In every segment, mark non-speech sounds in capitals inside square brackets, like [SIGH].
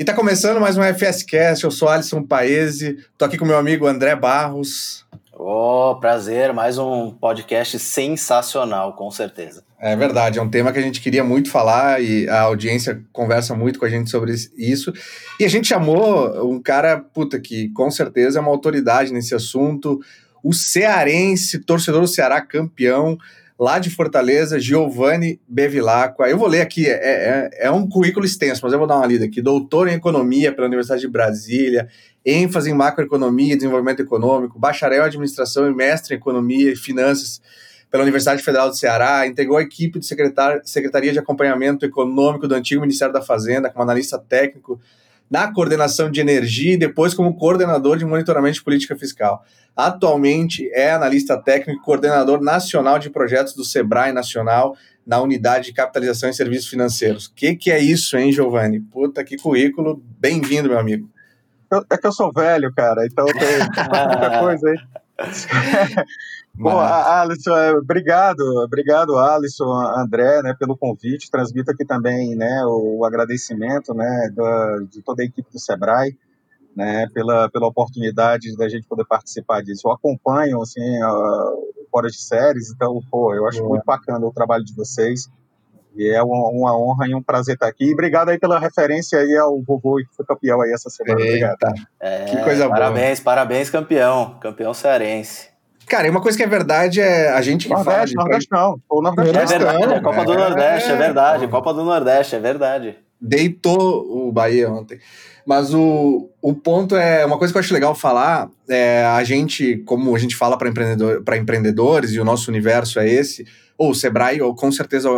E tá começando mais um FSCast, eu sou Alisson Paese, tô aqui com meu amigo André Barros. Oh, prazer, mais um podcast sensacional, com certeza. É verdade, é um tema que a gente queria muito falar e a audiência conversa muito com a gente sobre isso. E a gente chamou um cara, puta, que com certeza é uma autoridade nesse assunto, o cearense, torcedor do Ceará campeão, lá de Fortaleza, Giovanni Bevilacqua. Eu vou ler aqui, é, é, é, um currículo extenso, mas eu vou dar uma lida aqui. Doutor em Economia pela Universidade de Brasília, ênfase em macroeconomia e desenvolvimento econômico, bacharel em administração e mestre em economia e finanças pela Universidade Federal do Ceará, integrou a equipe de Secretaria de Acompanhamento Econômico do antigo Ministério da Fazenda como analista técnico na coordenação de energia e depois como coordenador de monitoramento de política fiscal. Atualmente é analista técnico e coordenador nacional de projetos do Sebrae Nacional na unidade de capitalização e serviços financeiros. O que, que é isso, hein, Giovanni? Puta, que currículo. Bem-vindo, meu amigo. é que eu sou velho, cara, então tem [LAUGHS] muita coisa aí. [LAUGHS] Bom, Alisson, é, obrigado, obrigado, Alisson, André, né, pelo convite. Transmito aqui também, né, o agradecimento, né, da, de toda a equipe do Sebrae, né, pela, pela oportunidade da gente poder participar disso. Eu acompanho, assim, o Fora de Séries, então, pô, eu acho muito bacana o trabalho de vocês. E é uma, uma, honra e um prazer estar aqui. E obrigado aí pela referência aí ao vovô que foi campeão aí essa semana. Eita. Obrigado. É, que coisa boa. Parabéns, parabéns, campeão. Campeão cearense. Cara, e uma coisa que é verdade é a gente que Nordeste, fala. Nordeste não. O Nordeste é verdade, é Copa do Nordeste, é, verdade. Copa do Nordeste, é verdade. Deitou o Bahia ontem. Mas o, o ponto é uma coisa que eu acho legal falar. É, a gente, como a gente fala para empreendedor, empreendedores, e o nosso universo é esse, ou o Sebrae, ou com certeza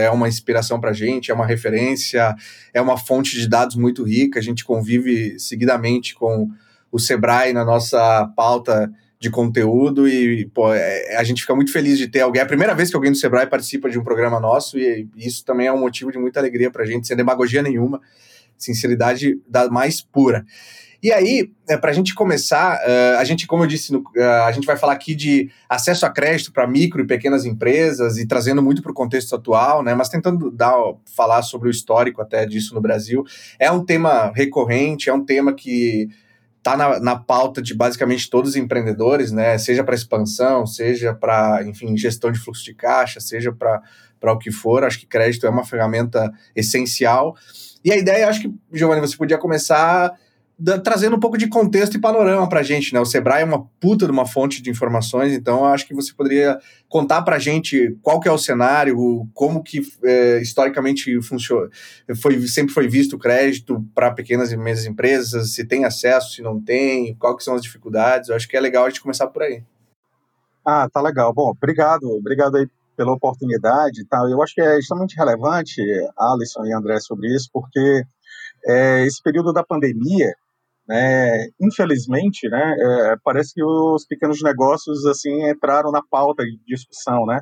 é uma inspiração para a gente, é uma referência, é uma fonte de dados muito rica. A gente convive seguidamente com o Sebrae na nossa pauta de conteúdo e pô, é, a gente fica muito feliz de ter alguém. É a primeira vez que alguém do Sebrae participa de um programa nosso e isso também é um motivo de muita alegria para a gente, sem demagogia nenhuma, sinceridade da mais pura. E aí, é, para a gente começar, uh, a gente, como eu disse, no, uh, a gente vai falar aqui de acesso a crédito para micro e pequenas empresas e trazendo muito para o contexto atual, né? Mas tentando dar, falar sobre o histórico até disso no Brasil. É um tema recorrente, é um tema que está na, na pauta de basicamente todos os empreendedores, né? Seja para expansão, seja para, enfim, gestão de fluxo de caixa, seja para o que for. Acho que crédito é uma ferramenta essencial. E a ideia, acho que, Giovanni, você podia começar trazendo um pouco de contexto e panorama para a gente, né? O Sebrae é uma puta de uma fonte de informações, então acho que você poderia contar para a gente qual que é o cenário, como que é, historicamente funciona, foi, sempre foi visto o crédito para pequenas e médias empresas, se tem acesso, se não tem, quais são as dificuldades, eu acho que é legal a gente começar por aí. Ah, tá legal. Bom, obrigado, obrigado aí pela oportunidade tá? Eu acho que é extremamente relevante, Alisson e André, sobre isso, porque é, esse período da pandemia, né, infelizmente, né, é, parece que os pequenos negócios assim entraram na pauta de discussão, né?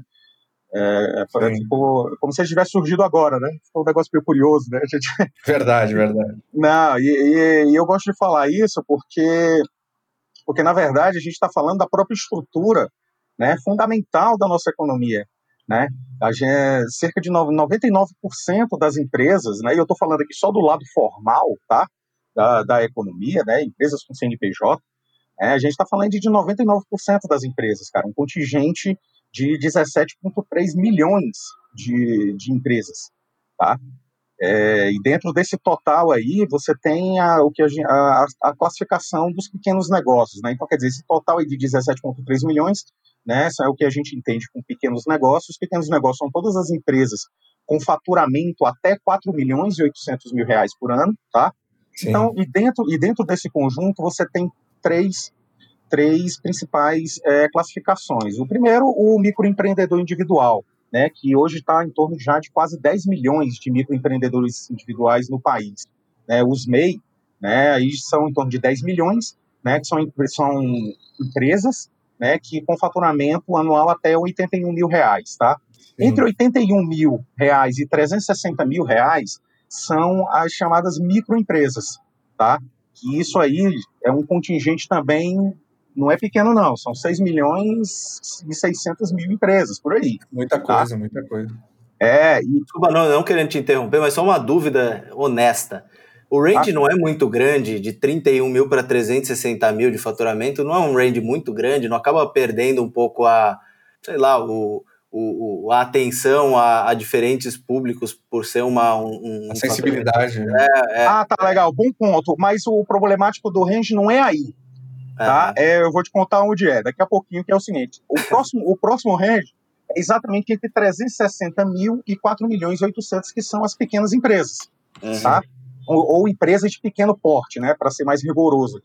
É, ficou, como se ele tivesse surgido agora, né? Foi um negócio meio curioso, né? [LAUGHS] Gente... Verdade, verdade. Não, e, e, e, eu gosto de falar isso porque, porque na verdade, a gente está falando da própria estrutura né, fundamental da nossa economia. Né? A gente, cerca de 99% das empresas, né, e eu estou falando aqui só do lado formal, tá? Da, da economia, né, empresas com CNPJ, é, a gente está falando de 99% das empresas, cara, um contingente de 17,3 milhões de, de empresas, tá? É, e dentro desse total aí, você tem a, o que a, a, a, classificação dos pequenos negócios, né? Então, quer dizer, esse total aí de 17,3 milhões, né? Isso é o que a gente entende com pequenos negócios. Pequenos negócios são todas as empresas com faturamento até 4 milhões e 800 mil reais por ano, tá? Sim. Então, e dentro, e dentro desse conjunto, você tem três, três principais é, classificações. O primeiro, o microempreendedor individual, né, que hoje está em torno já de quase 10 milhões de microempreendedores individuais no país. Né, os MEI, né, aí são em torno de 10 milhões, né, que são, são empresas né, que com faturamento anual até 81 mil reais, tá? Entre 81 mil reais e 360 mil reais, são as chamadas microempresas, tá? Que isso aí é um contingente também, não é pequeno não, são 6 milhões e 600 mil empresas, por aí. Muita tá? coisa, muita coisa. É, e... Desculpa, não, não querendo te interromper, mas só uma dúvida honesta. O range ah. não é muito grande, de 31 mil para 360 mil de faturamento, não é um range muito grande, não acaba perdendo um pouco a, sei lá, o, o, a atenção a, a, diferentes públicos por ser uma um, a sensibilidade. Né? É, é, ah, tá legal, bom ponto. Mas o problemático do range não é aí, tá? É, eu vou te contar onde é. Daqui a pouquinho que é o seguinte: o [LAUGHS] próximo o próximo range é exatamente entre 360 mil e 4 milhões e 800 que são as pequenas empresas, uhum. tá? Ou, ou, empresas de pequeno porte, né? Para ser mais rigoroso.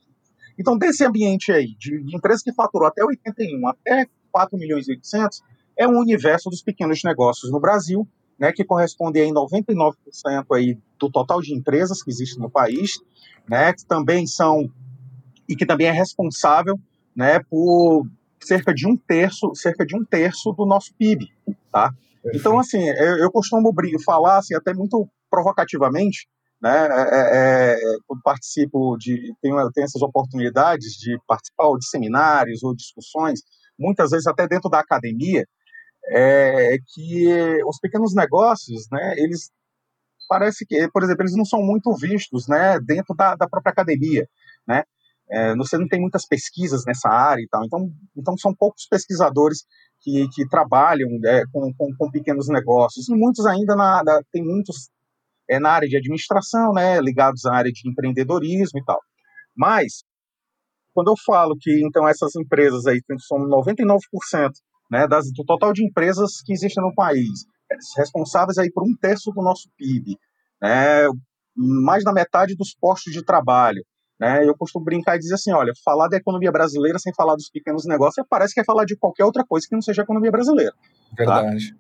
Então, desse ambiente aí de, de empresas que faturou até 81 até 4 milhões e 800 é um universo dos pequenos negócios no Brasil, né, que corresponde a 99% aí do total de empresas que existem no país, né, que também são e que também é responsável, né, por cerca de um terço, cerca de um terço do nosso PIB, tá? Então, assim, eu, eu costumo falar, assim, até muito provocativamente, né, é, é, é quando participo de, tenho, tenho essas oportunidades de participar de seminários ou discussões, muitas vezes até dentro da academia, é que os pequenos negócios, né, eles parece que, por exemplo, eles não são muito vistos, né, dentro da, da própria academia, né, é, você não tem muitas pesquisas nessa área e tal, então, então são poucos pesquisadores que, que trabalham é, com, com, com, pequenos negócios, e muitos ainda, na, na, tem muitos é, na área de administração, né, ligados à área de empreendedorismo e tal, mas, quando eu falo que, então, essas empresas aí são 99% né, das, do total de empresas que existem no país, responsáveis aí por um terço do nosso PIB, né, mais da metade dos postos de trabalho. Né, eu costumo brincar e dizer assim, olha, falar da economia brasileira sem falar dos pequenos negócios parece que é falar de qualquer outra coisa que não seja a economia brasileira. Tá? Verdade. Tá?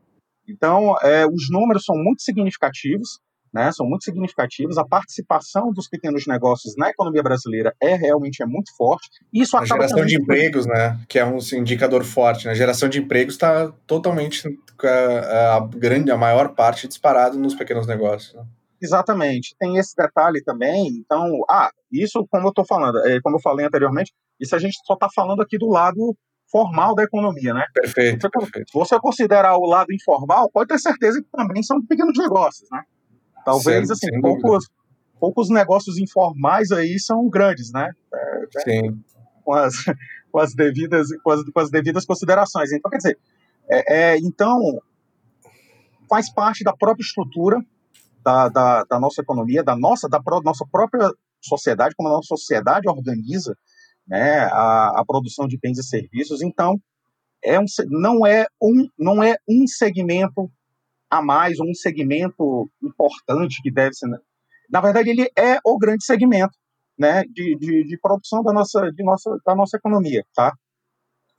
Então, é, os números são muito significativos, né, são muito significativos. A participação dos pequenos negócios na economia brasileira é realmente é muito forte. Isso a geração de empregos, né, que é um indicador forte. Né? A geração de empregos está totalmente a, a, grande, a maior parte disparado nos pequenos negócios. Né? Exatamente. Tem esse detalhe também. Então, ah, isso como eu estou falando, é, como eu falei anteriormente, isso a gente só está falando aqui do lado formal da economia, né? Perfeito, se você, perfeito. Você considerar o lado informal, pode ter certeza que também são pequenos negócios, né? Talvez, assim, poucos, poucos negócios informais aí são grandes, né? É, é, Sim. Com as, [LAUGHS] com, as devidas, com, as, com as devidas considerações. Então, quer dizer, é, é, então, faz parte da própria estrutura da, da, da nossa economia, da nossa, da pro, nossa própria sociedade, como a nossa sociedade organiza né, a, a produção de bens e serviços. Então, é um, não, é um, não é um segmento a mais, um segmento importante que deve ser. Né? Na verdade, ele é o grande segmento né, de, de, de produção da nossa, de nossa, da nossa economia. Tá?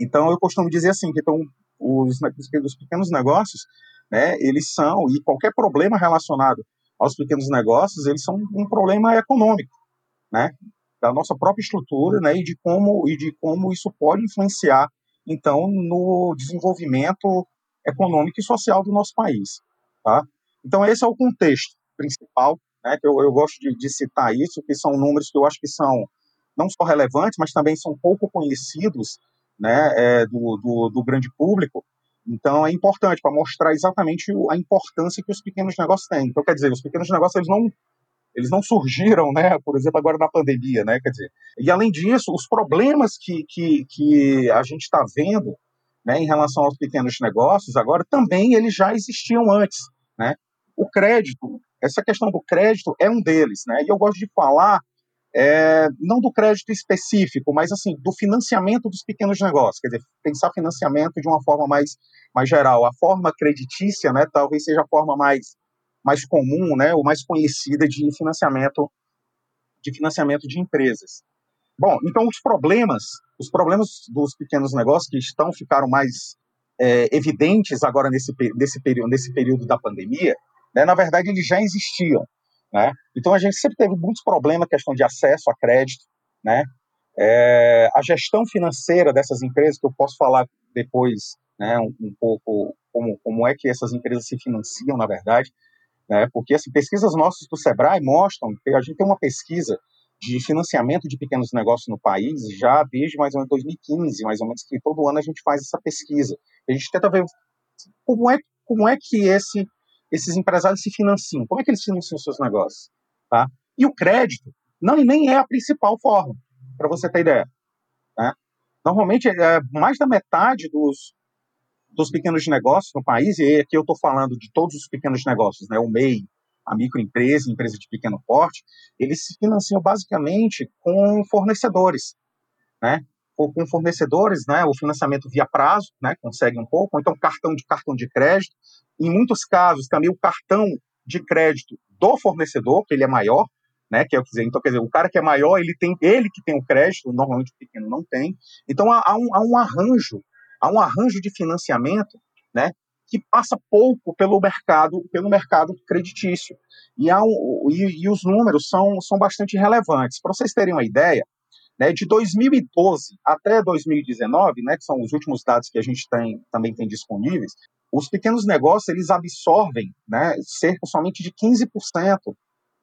Então, eu costumo dizer assim, que então, os, os pequenos negócios, né, eles são, e qualquer problema relacionado aos pequenos negócios, eles são um problema econômico, né, da nossa própria estrutura, né, e de como e de como isso pode influenciar então no desenvolvimento econômica e social do nosso país. Tá? Então, esse é o contexto principal, né, que eu, eu gosto de, de, citar isso, que são números que eu acho que são não só relevantes, mas também são pouco conhecidos né, é, do, do, do grande público. Então, é importante para mostrar exatamente a importância que os pequenos negócios têm. Então, quer dizer, os pequenos negócios eles não eles não surgiram, né, por exemplo, agora na pandemia, né, quer dizer, e além disso, os problemas que, que, que a gente está vendo né, em relação aos pequenos negócios, agora também eles já existiam antes. Né? O crédito, essa questão do crédito é um deles. Né? E eu gosto de falar é, não do crédito específico, mas assim do financiamento dos pequenos negócios, quer dizer, pensar financiamento de uma forma mais, mais geral. A forma creditícia, né, talvez seja a forma mais, mais comum, né, ou mais conhecida de financiamento de financiamento de empresas. Bom, então os problemas, os problemas dos pequenos negócios que estão ficaram mais é, evidentes agora nesse, nesse, período, nesse período da pandemia, né, na verdade eles já existiam. Né? Então a gente sempre teve muitos problemas, questão de acesso a crédito, né? É, a gestão financeira dessas empresas, que eu posso falar depois né, um, um pouco como, como é que essas empresas se financiam, na verdade, né? porque assim, pesquisas nossas do Sebrae mostram, a gente tem uma pesquisa de financiamento de pequenos negócios no país já desde mais ou menos 2015, mais ou menos, que todo ano a gente faz essa pesquisa. A gente tenta ver como é, como é que esse, esses empresários se financiam, como é que eles financiam seus negócios, tá? E o crédito não nem é a principal forma, para você ter ideia. Né? Normalmente, é, mais da metade dos, dos pequenos negócios no país, e aqui eu estou falando de todos os pequenos negócios, né, o MEI, a microempresa, empresa de pequeno porte, eles se financiam basicamente com fornecedores, né? Ou com fornecedores, né? O financiamento via prazo, né? Consegue um pouco, ou então cartão de cartão de crédito. Em muitos casos, também o cartão de crédito do fornecedor, que ele é maior, né? Que é, dizer, então, quer dizer, o cara que é maior, ele tem ele que tem o crédito, normalmente o pequeno não tem. Então há, há, um, há um arranjo, há um arranjo de financiamento, né? Que passa pouco pelo mercado, pelo mercado creditício. E, um, e, e os números são, são bastante relevantes. Para vocês terem uma ideia, né, de 2012 até 2019, né, que são os últimos dados que a gente tem, também tem disponíveis, os pequenos negócios eles absorvem né, cerca somente de 15%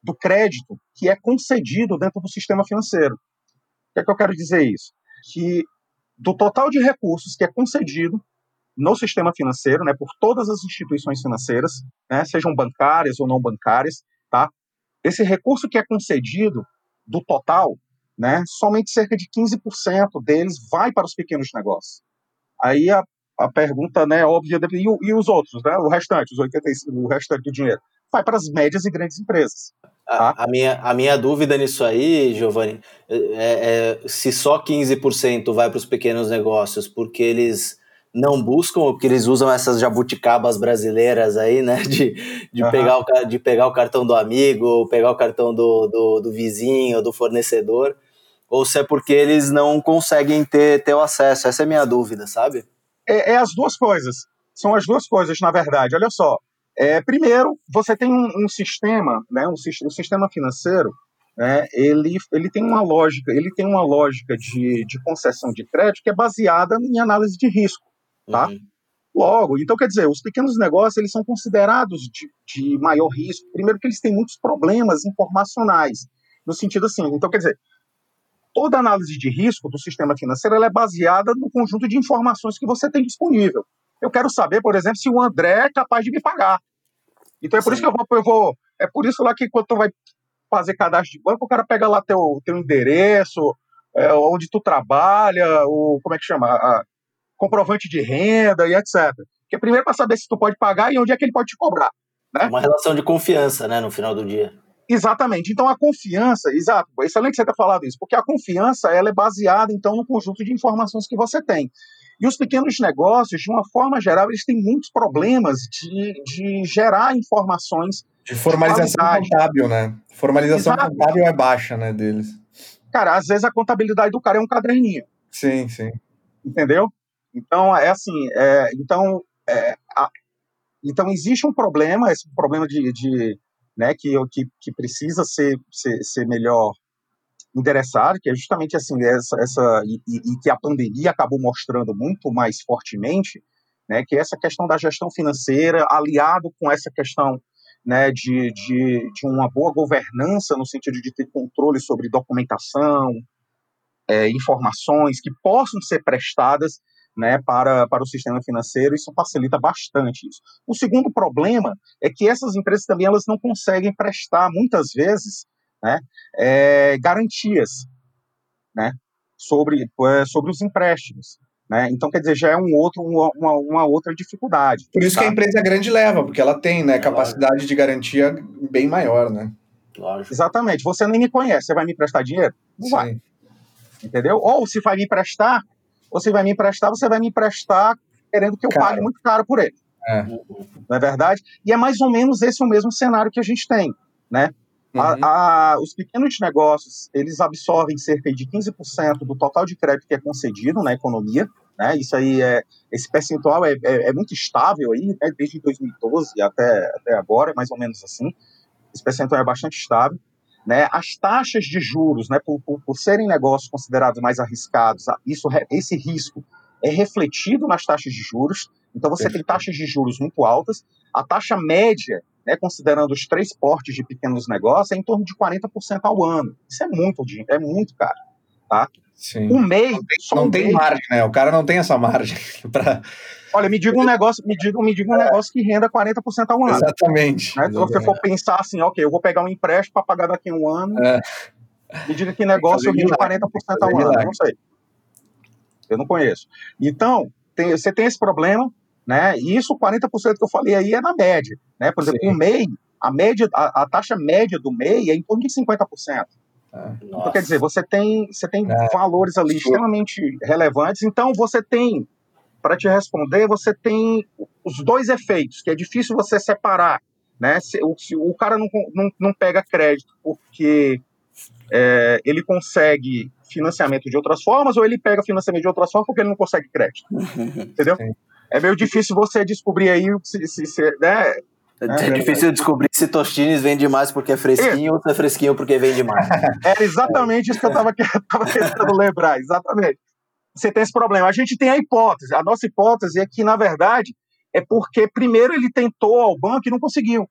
do crédito que é concedido dentro do sistema financeiro. O que é que eu quero dizer isso? Que do total de recursos que é concedido no sistema financeiro, né, por todas as instituições financeiras, né, sejam bancárias ou não bancárias, tá? Esse recurso que é concedido do total, né, somente cerca de 15% deles vai para os pequenos negócios. Aí a, a pergunta, né, óbvia, e, e os outros, né, o restante, os 85, o restante do dinheiro, vai para as médias e grandes empresas. Tá? A, a, minha, a minha dúvida nisso aí, Giovanni, é, é se só 15% vai para os pequenos negócios, porque eles não buscam, porque eles usam essas jabuticabas brasileiras aí, né? De, de, uhum. pegar, o, de pegar o cartão do amigo, pegar o cartão do, do, do vizinho, do fornecedor, ou se é porque eles não conseguem ter, ter o acesso. Essa é a minha dúvida, sabe? É, é as duas coisas. São as duas coisas, na verdade. Olha só, é, primeiro, você tem um, um sistema, né, um, um, sistema financeiro, né, ele, ele tem uma lógica, ele tem uma lógica de, de concessão de crédito que é baseada em análise de risco, tá? Uhum. Logo, então quer dizer, os pequenos negócios eles são considerados de, de maior risco. Primeiro que eles têm muitos problemas informacionais, no sentido assim, então quer dizer, toda análise de risco do sistema financeiro é baseada no conjunto de informações que você tem disponível. Eu quero saber, por exemplo, se o André é capaz de me pagar. Então é por Sim. isso que eu vou, eu vou. É por isso lá que quando tu vai fazer cadastro de banco, o cara pega lá teu, teu endereço, é, onde tu trabalha, o. como é que chama? A, comprovante de renda e etc. Porque primeiro para saber se tu pode pagar e onde é que ele pode te cobrar. Né? Uma relação de confiança, né, no final do dia. Exatamente. Então a confiança, exato, excelente que você ter falado isso, porque a confiança ela é baseada então no conjunto de informações que você tem. E os pequenos negócios, de uma forma geral, eles têm muitos problemas de, de gerar informações. De formalização de contábil, né? Formalização Exato. contábil é baixa, né, deles. Cara, às vezes a contabilidade do cara é um caderninho. Sim, sim. Entendeu? Então, é assim, é, então, é, a, então existe um problema, esse problema de, de né, que, que, que precisa ser, ser, ser melhor endereçar, que é justamente assim, essa, essa e, e, que a pandemia acabou mostrando muito mais fortemente, né, que é essa questão da gestão financeira, aliado com essa questão né, de, de, de uma boa governança, no sentido de ter controle sobre documentação, é, informações que possam ser prestadas né, para, para o sistema financeiro, isso facilita bastante isso. O segundo problema é que essas empresas também elas não conseguem prestar, muitas vezes, né, é, garantias né, sobre, é, sobre os empréstimos. Né? Então, quer dizer, já é um outro, uma, uma outra dificuldade. Por isso tá? que a empresa grande leva, porque ela tem né, capacidade de garantia bem maior. Né? Lógico. Exatamente. Você nem me conhece, você vai me emprestar dinheiro? Não Sim. vai. Entendeu? Ou se vai me emprestar, você vai me emprestar, você vai me emprestar querendo que eu pague muito caro por ele. É. Não é verdade? E é mais ou menos esse o mesmo cenário que a gente tem, né? Uhum. A, a, os pequenos negócios, eles absorvem cerca de 15% do total de crédito que é concedido na economia, né? Isso aí é, esse percentual é, é, é muito estável aí, né? desde 2012 até, até agora, mais ou menos assim. Esse percentual é bastante estável. Né, as taxas de juros, né, por, por, por, serem negócios considerados mais arriscados, isso, esse risco é refletido nas taxas de juros. Então você tem taxas de juros muito altas. A taxa média né, considerando os três portes de pequenos negócios, é em torno de 40% ao ano. Isso é muito dinheiro, é muito caro. Tá? Sim. O MEI. Não tem, não tem MEI, margem, né? O cara não tem essa margem [LAUGHS] para. Olha, me diga um negócio, me diga, me diga um negócio que renda 40% ao ano. Exatamente. Né? Se você for pensar assim, ok, eu vou pegar um empréstimo para pagar daqui a um ano. É. Me diga que negócio rende 40% ao ano. Eu não sei. Eu não conheço. Então, tem, você tem esse problema, né? E isso, 40% que eu falei aí, é na média. Né? Por exemplo, Sim. o MEI, a, média, a, a, taxa média do MEI é em torno de 50%. Ah, então, quer dizer, você tem, você tem é. valores ali extremamente relevantes. Então, você tem, para te responder, você tem os dois efeitos, que é difícil você separar. Né? Se, o, se o cara não, não, não pega crédito porque é, ele consegue financiamento de outras formas ou ele pega financiamento de outras formas porque ele não consegue crédito. [LAUGHS] Entendeu? Sim. É meio difícil você descobrir aí se, se, se né? É, é difícil descobrir se Tostines vende mais porque é fresquinho é. ou se é fresquinho porque vende mais. [LAUGHS] Era exatamente isso que eu estava tentando lembrar, exatamente. Você tem esse problema. A gente tem a hipótese. A nossa hipótese é que, na verdade, é porque primeiro ele tentou ao banco e não conseguiu.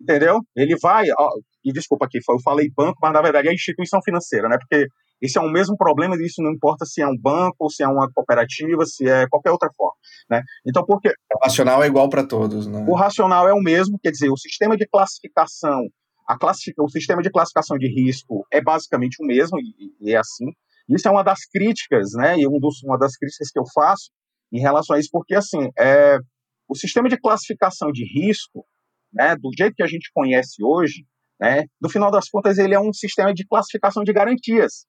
Entendeu? Ele vai, ó, e desculpa aqui, eu falei banco, mas na verdade é instituição financeira, né? Porque esse é o mesmo problema, isso não importa se é um banco, ou se é uma cooperativa, se é qualquer outra forma, né? Então, porque... O racional é igual para todos, né? O racional é o mesmo, quer dizer, o sistema de classificação, a classific... o sistema de classificação de risco é basicamente o mesmo, e, e é assim. Isso é uma das críticas, né? E um dos, uma das críticas que eu faço em relação a isso, porque, assim, é, o sistema de classificação de risco, né, do jeito que a gente conhece hoje, né, no final das contas, ele é um sistema de classificação de garantias.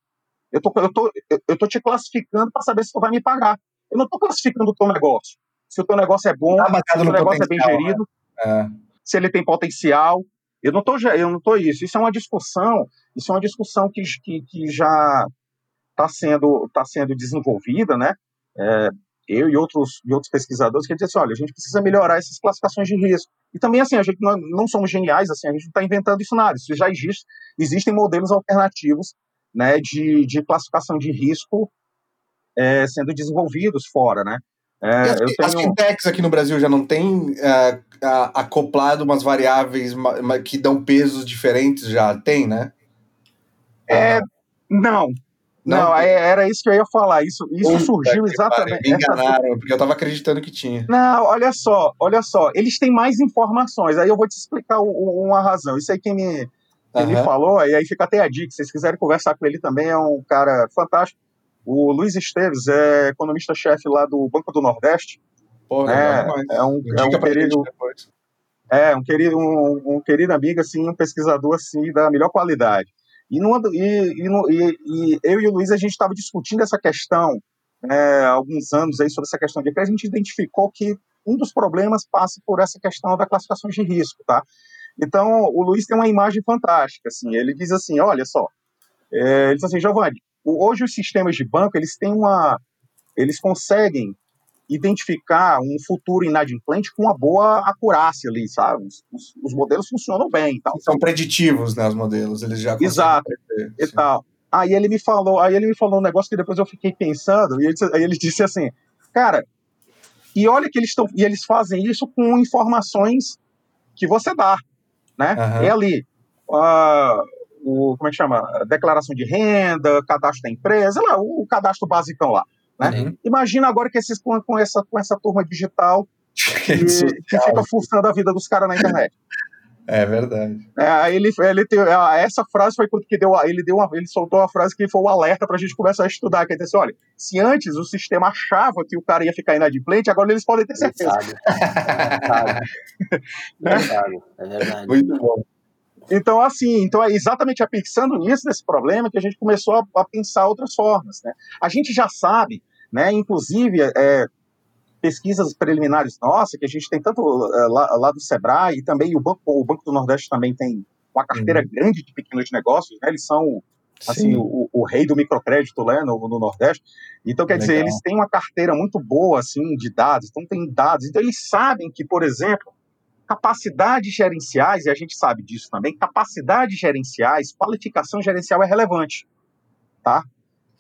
Eu tô, eu tô, eu tô te classificando para saber se tu vai me pagar. Eu não estou classificando o teu negócio. Se o teu negócio é bom, tá se o teu negócio é bem gerido, né? é. se ele tem potencial. Eu não tô, eu não tô isso. Isso é uma discussão. Isso é uma discussão que, que, que já está sendo, tá sendo desenvolvida, né? É, eu e outros, e outros pesquisadores que dizem assim, olha, a gente precisa melhorar essas classificações de risco. E também, assim, a gente não, não somos geniais, assim, a gente não está inventando isso nada, isso já existe, existem modelos alternativos né, de, de classificação de risco é, sendo desenvolvidos fora, né. É, as, tenho... as fintechs aqui no Brasil já não têm é, acoplado umas variáveis que dão pesos diferentes, já tem, né? É, não, não, não era isso que eu ia falar. Isso, isso surgiu exatamente. Me enganaram, essa... [LAUGHS] porque eu estava acreditando que tinha. Não, olha só, olha só. Eles têm mais informações. Aí eu vou te explicar uma razão. Isso aí quem me, quem uhum. me falou, e aí fica até a dica. Se vocês quiserem conversar com ele também, é um cara fantástico. O Luiz Esteves é economista-chefe lá do Banco do Nordeste. Pô, é, é um, é um querido. É, um querido, um, um querido amigo, assim, um pesquisador assim, da melhor qualidade. E, no, e, e, e, eu e o Luiz, a gente estava discutindo essa questão há alguns anos aí sobre essa questão de que a gente identificou que um dos problemas passa por essa questão da classificação de risco, tá? Então, o Luiz tem uma imagem fantástica, assim, ele diz assim, olha só, é, ele diz assim, Giovanni, hoje os sistemas de banco, eles têm uma, eles conseguem identificar um futuro inadimplente com uma boa acurácia ali, sabe? Os, os, os modelos funcionam bem. Tal. São preditivos, né, os modelos, eles já Exato, prever, e tal. Aí ele me falou, aí ele me falou um negócio que depois eu fiquei pensando, e ele, aí ele disse assim, cara, e olha que eles estão, e eles fazem isso com informações que você dá, né? Uhum. É ali, uh, o, como é que chama? Declaração de renda, cadastro da empresa, lá, o, o cadastro basicão lá. Né? Uhum. Imagina agora que esses com, com, essa, com essa turma digital [LAUGHS] que, que fica fuçando a vida dos caras na internet. É verdade. É, ele, ele tem, essa frase foi porque deu, ele deu uma, ele soltou uma frase que foi o um alerta para a gente começar a estudar, que é assim, olha, se antes o sistema achava que o cara ia ficar inadimplente, agora eles podem ter certeza. [LAUGHS] [LAUGHS] É verdade. É verdade. Muito bom. Então, assim, então é exatamente pensando nisso, nesse problema, que a gente começou a, a pensar outras formas. Né? A gente já sabe, né, inclusive, é, pesquisas preliminares nossas, que a gente tem tanto é, lá, lá, do Sebrae e também o Banco, o Banco do Nordeste também tem uma carteira uhum. grande de pequenos negócios, né? eles são assim, o, o, rei do microcrédito né, no, no Nordeste. Então, quer Legal. dizer, eles têm uma carteira muito boa assim, de dados, então tem dados. Então, eles sabem que, por exemplo, capacidades gerenciais, e a gente sabe disso também, capacidades gerenciais, qualificação gerencial é relevante, tá?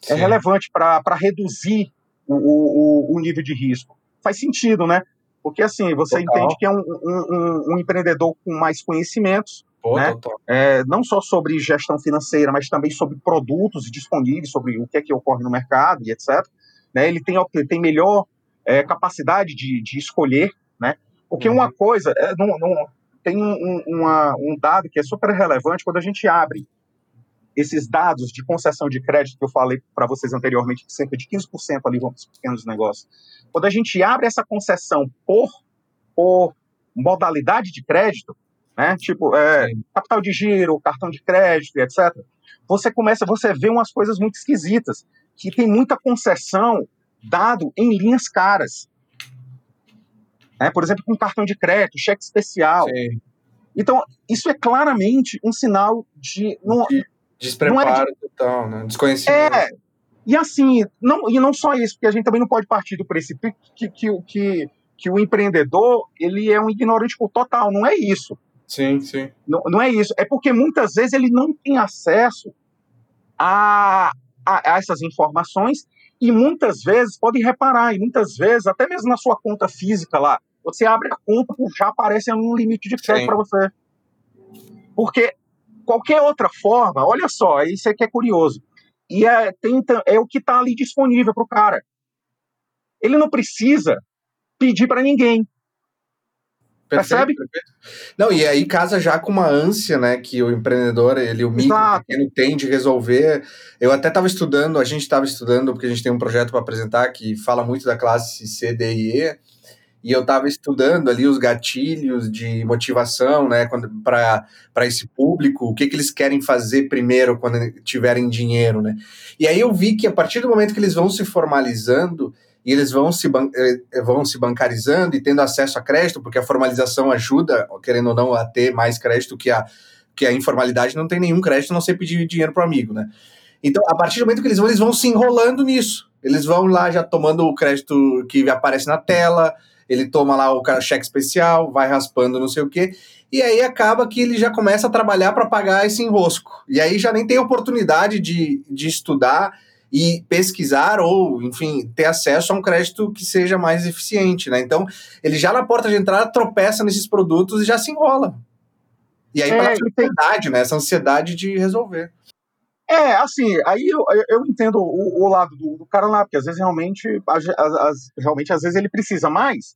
É Sim. É relevante para reduzir o, o, o, nível de risco. Faz sentido, né? Porque assim, você Total. entende que é um, um, um, empreendedor com mais conhecimentos, Pô, né? é, não só sobre gestão financeira, mas também sobre produtos disponíveis, sobre o que é que ocorre no mercado e etc. Né? Ele tem, tem melhor é, capacidade de, de escolher? Porque uhum. uma coisa, é, não, não, tem um, uma, um dado que é super relevante quando a gente abre esses dados de concessão de crédito que eu falei para vocês anteriormente, que cerca de 15% ali vão para os pequenos negócios. Quando a gente abre essa concessão por, por modalidade de crédito, né, tipo é, capital de giro, cartão de crédito, etc., você começa, você vê umas coisas muito esquisitas, que tem muita concessão dado em linhas caras. Né, por exemplo, com cartão de crédito, cheque especial. Sim. Então, isso é claramente um sinal de. Não, de Despreparo é de... total, né? Desconhecimento. É, e assim, não, e não só isso, porque a gente também não pode partir do princípio que, que, que, que o empreendedor ele é um ignorante total, não é isso. Sim, sim. Não, não é isso, é porque muitas vezes ele não tem acesso a, a, a essas informações e muitas vezes, pode reparar, e muitas vezes, até mesmo na sua conta física lá, você abre a conta, já aparece um limite de crédito para você. Porque qualquer outra forma, olha só, isso aqui é curioso. E é, tem, é o que está ali disponível para o cara. Ele não precisa pedir para ninguém. Percebe? Perfeito. Não, e aí casa já com uma ânsia, né, que o empreendedor, ele, o micro, ele tem de resolver. Eu até estava estudando, a gente estava estudando, porque a gente tem um projeto para apresentar que fala muito da classe C, D e E, e eu estava estudando ali os gatilhos de motivação, né, para esse público, o que, que eles querem fazer primeiro quando tiverem dinheiro, né? E aí eu vi que a partir do momento que eles vão se formalizando e eles vão se, eh, vão se bancarizando e tendo acesso a crédito, porque a formalização ajuda, querendo ou não, a ter mais crédito que a, que a informalidade não tem nenhum crédito, não sei pedir dinheiro para o amigo, né? Então, a partir do momento que eles vão, eles vão se enrolando nisso. Eles vão lá já tomando o crédito que aparece na tela, ele toma lá o cheque especial, vai raspando não sei o quê, e aí acaba que ele já começa a trabalhar para pagar esse enrosco. E aí já nem tem oportunidade de, de estudar e pesquisar ou, enfim, ter acesso a um crédito que seja mais eficiente, né? Então, ele já na porta de entrada tropeça nesses produtos e já se enrola. E aí, é, pela ansiedade, né? Essa ansiedade de resolver. É, assim, aí eu, eu entendo o, o lado do, do, cara lá, porque às vezes realmente, as, as, realmente, às vezes ele precisa mais.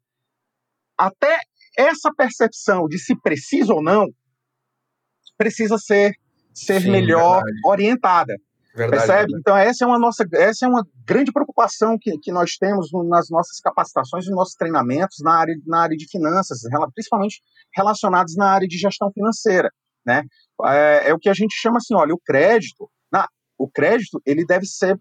Até essa percepção de se precisa ou não precisa ser, ser Sim, melhor verdade. orientada. Verdade, percebe? Verdade. Então essa é uma nossa, essa é uma grande preocupação que, que nós temos nas nossas capacitações, nos nossos treinamentos na área, na área de finanças, principalmente relacionados na área de gestão financeira, né? É, é o que a gente chama assim, olha, o crédito o crédito ele deve ser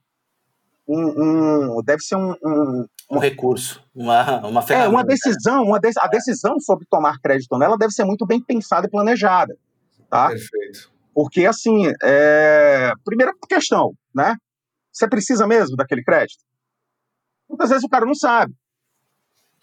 um, um deve ser um, um, um, recurso, uma, uma ferramenta. É, uma decisão, uma de, a decisão sobre tomar crédito nela deve ser muito bem pensada e planejada. Tá? Perfeito. Porque, assim, é... primeira questão, né? Você precisa mesmo daquele crédito? Muitas vezes o cara não sabe.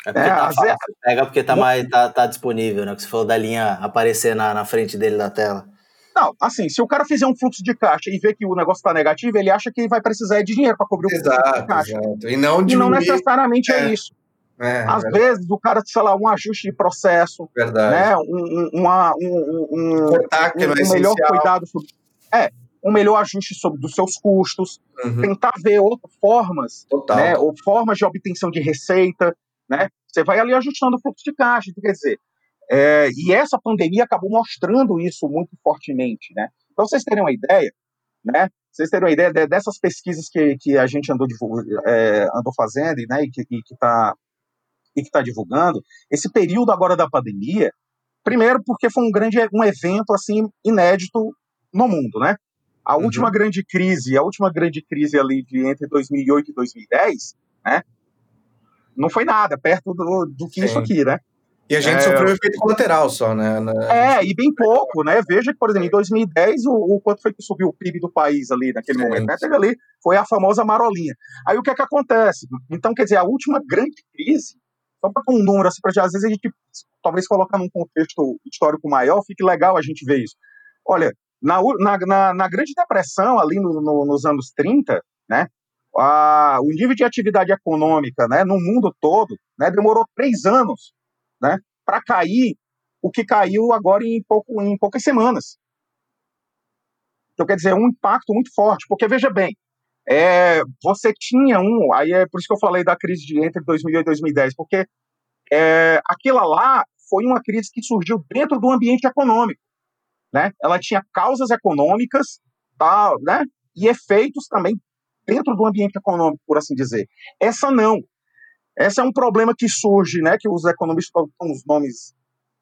É porque é, tá fácil. Vezes... Pega porque tá, mais, tá, tá disponível, né? Que você falou da linha aparecer na, na frente dele da tela. Não, assim, se o cara fizer um fluxo de caixa e ver que o negócio está negativo, ele acha que vai precisar de dinheiro para cobrir o exato, fluxo de caixa. Exato. E não, e não necessariamente é, é isso. É, Às verdade. vezes o cara, sei lá, um ajuste de processo, verdade. né? Um, uma, um, um, um, um melhor cuidado sobre. É, um melhor ajuste sobre dos seus custos, uhum. tentar ver outras formas, Total. né? Ou formas de obtenção de receita, né? Você vai ali ajustando o fluxo de caixa. Quer dizer, é, e essa pandemia acabou mostrando isso muito fortemente, né? Para vocês terem uma ideia, né? Vocês terem uma ideia dessas pesquisas que, que a gente andou, é, andou fazendo né, e que está e que está divulgando, esse período agora da pandemia, primeiro porque foi um grande um evento assim inédito no mundo, né? A uhum. última grande crise, a última grande crise ali de entre 2008 e 2010, né? Não foi nada perto do, do que Sim. isso aqui, né? E a gente é, sofreu efeito colateral só, né? É, e bem pouco, né? Veja que, por exemplo, em 2010, o, o quanto foi que subiu o PIB do país ali naquele sim, momento, né? Teve ali, foi a famosa marolinha. Aí o que é que acontece? Então, quer dizer, a última grande crise, só para um número, assim, para às vezes a gente talvez colocar num contexto histórico maior, fique legal a gente ver isso. Olha, na, na, na Grande Depressão, ali no, no, nos anos 30, né? A, o nível de atividade econômica né, no mundo todo né, demorou três anos né, para cair o que caiu agora em, pouco, em poucas semanas. Então, quer dizer, um impacto muito forte, porque veja bem, é, você tinha um, aí é por isso que eu falei da crise de entre 2008 e 2010, porque é, aquilo lá foi uma crise que surgiu dentro do ambiente econômico, né? Ela tinha causas econômicas, tá, né? E efeitos também dentro do ambiente econômico, por assim dizer. Essa não. Esse é um problema que surge, né? Que os economistas com os nomes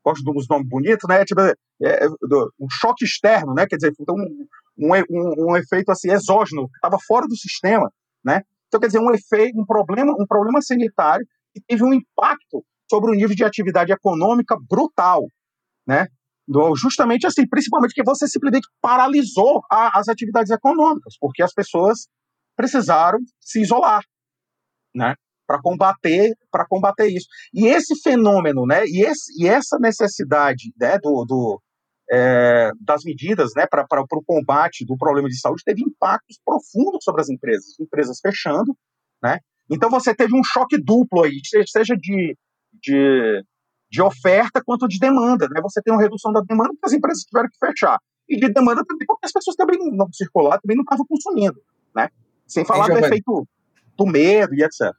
gosto dos nomes bonitos, né? Tipo, é, é, um choque externo, né? Quer dizer, então, um, um, um efeito assim exógeno que estava fora do sistema, né? Então, quer dizer, um efeito, um problema, um problema sanitário que teve um impacto sobre o nível de atividade econômica brutal, né? Justamente assim, principalmente que você simplesmente paralisou a, as atividades econômicas, porque as pessoas precisaram se isolar, né? Para combater, para combater isso. E esse fenômeno, né? E, esse, e essa necessidade, né? Do, do é, das medidas, né? Para o combate do problema de saúde teve impactos profundos sobre as empresas, empresas fechando, né? Então você teve um choque duplo aí, seja de, de, de oferta quanto de demanda, né? Você tem uma redução da demanda porque as empresas tiveram que fechar e de demanda também porque as pessoas também não circular, também não estavam consumindo, né? Sem falar do efeito do medo e etc.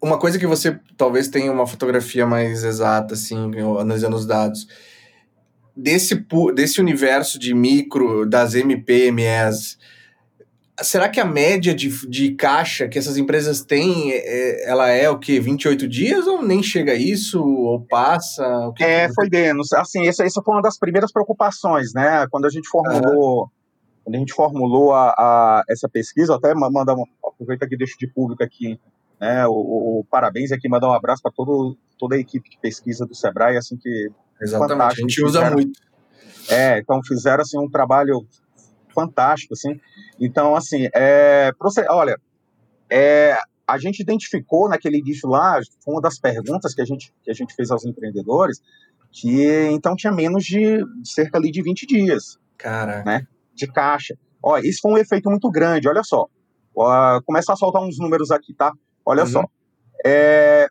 Uma coisa que você talvez tenha uma fotografia mais exata, assim, analisando os dados, desse, desse universo de micro, das MPMEs, será que a média de, de caixa que essas empresas têm, é, ela é o que 28 dias ou nem chega a isso, ou passa? O que é, foi menos. Assim, essa, essa foi uma das primeiras preocupações, né? Quando a gente formulou quando a gente formulou a, a essa pesquisa, até mandar aproveita que deixo de público aqui, né, o, o parabéns aqui, mandar um abraço para toda a equipe de pesquisa do Sebrae, assim que Exatamente, a gente usa fizeram, muito. É, então fizeram assim um trabalho fantástico, assim. Então, assim, é, olha, é, a gente identificou naquele início lá, foi uma das perguntas que a gente, que a gente fez aos empreendedores, que então tinha menos de cerca ali de 20 dias. Cara. Né? de caixa. Ó, isso foi um efeito muito grande, olha só. Ó, começar a soltar uns números aqui, tá? Olha uhum. só. É,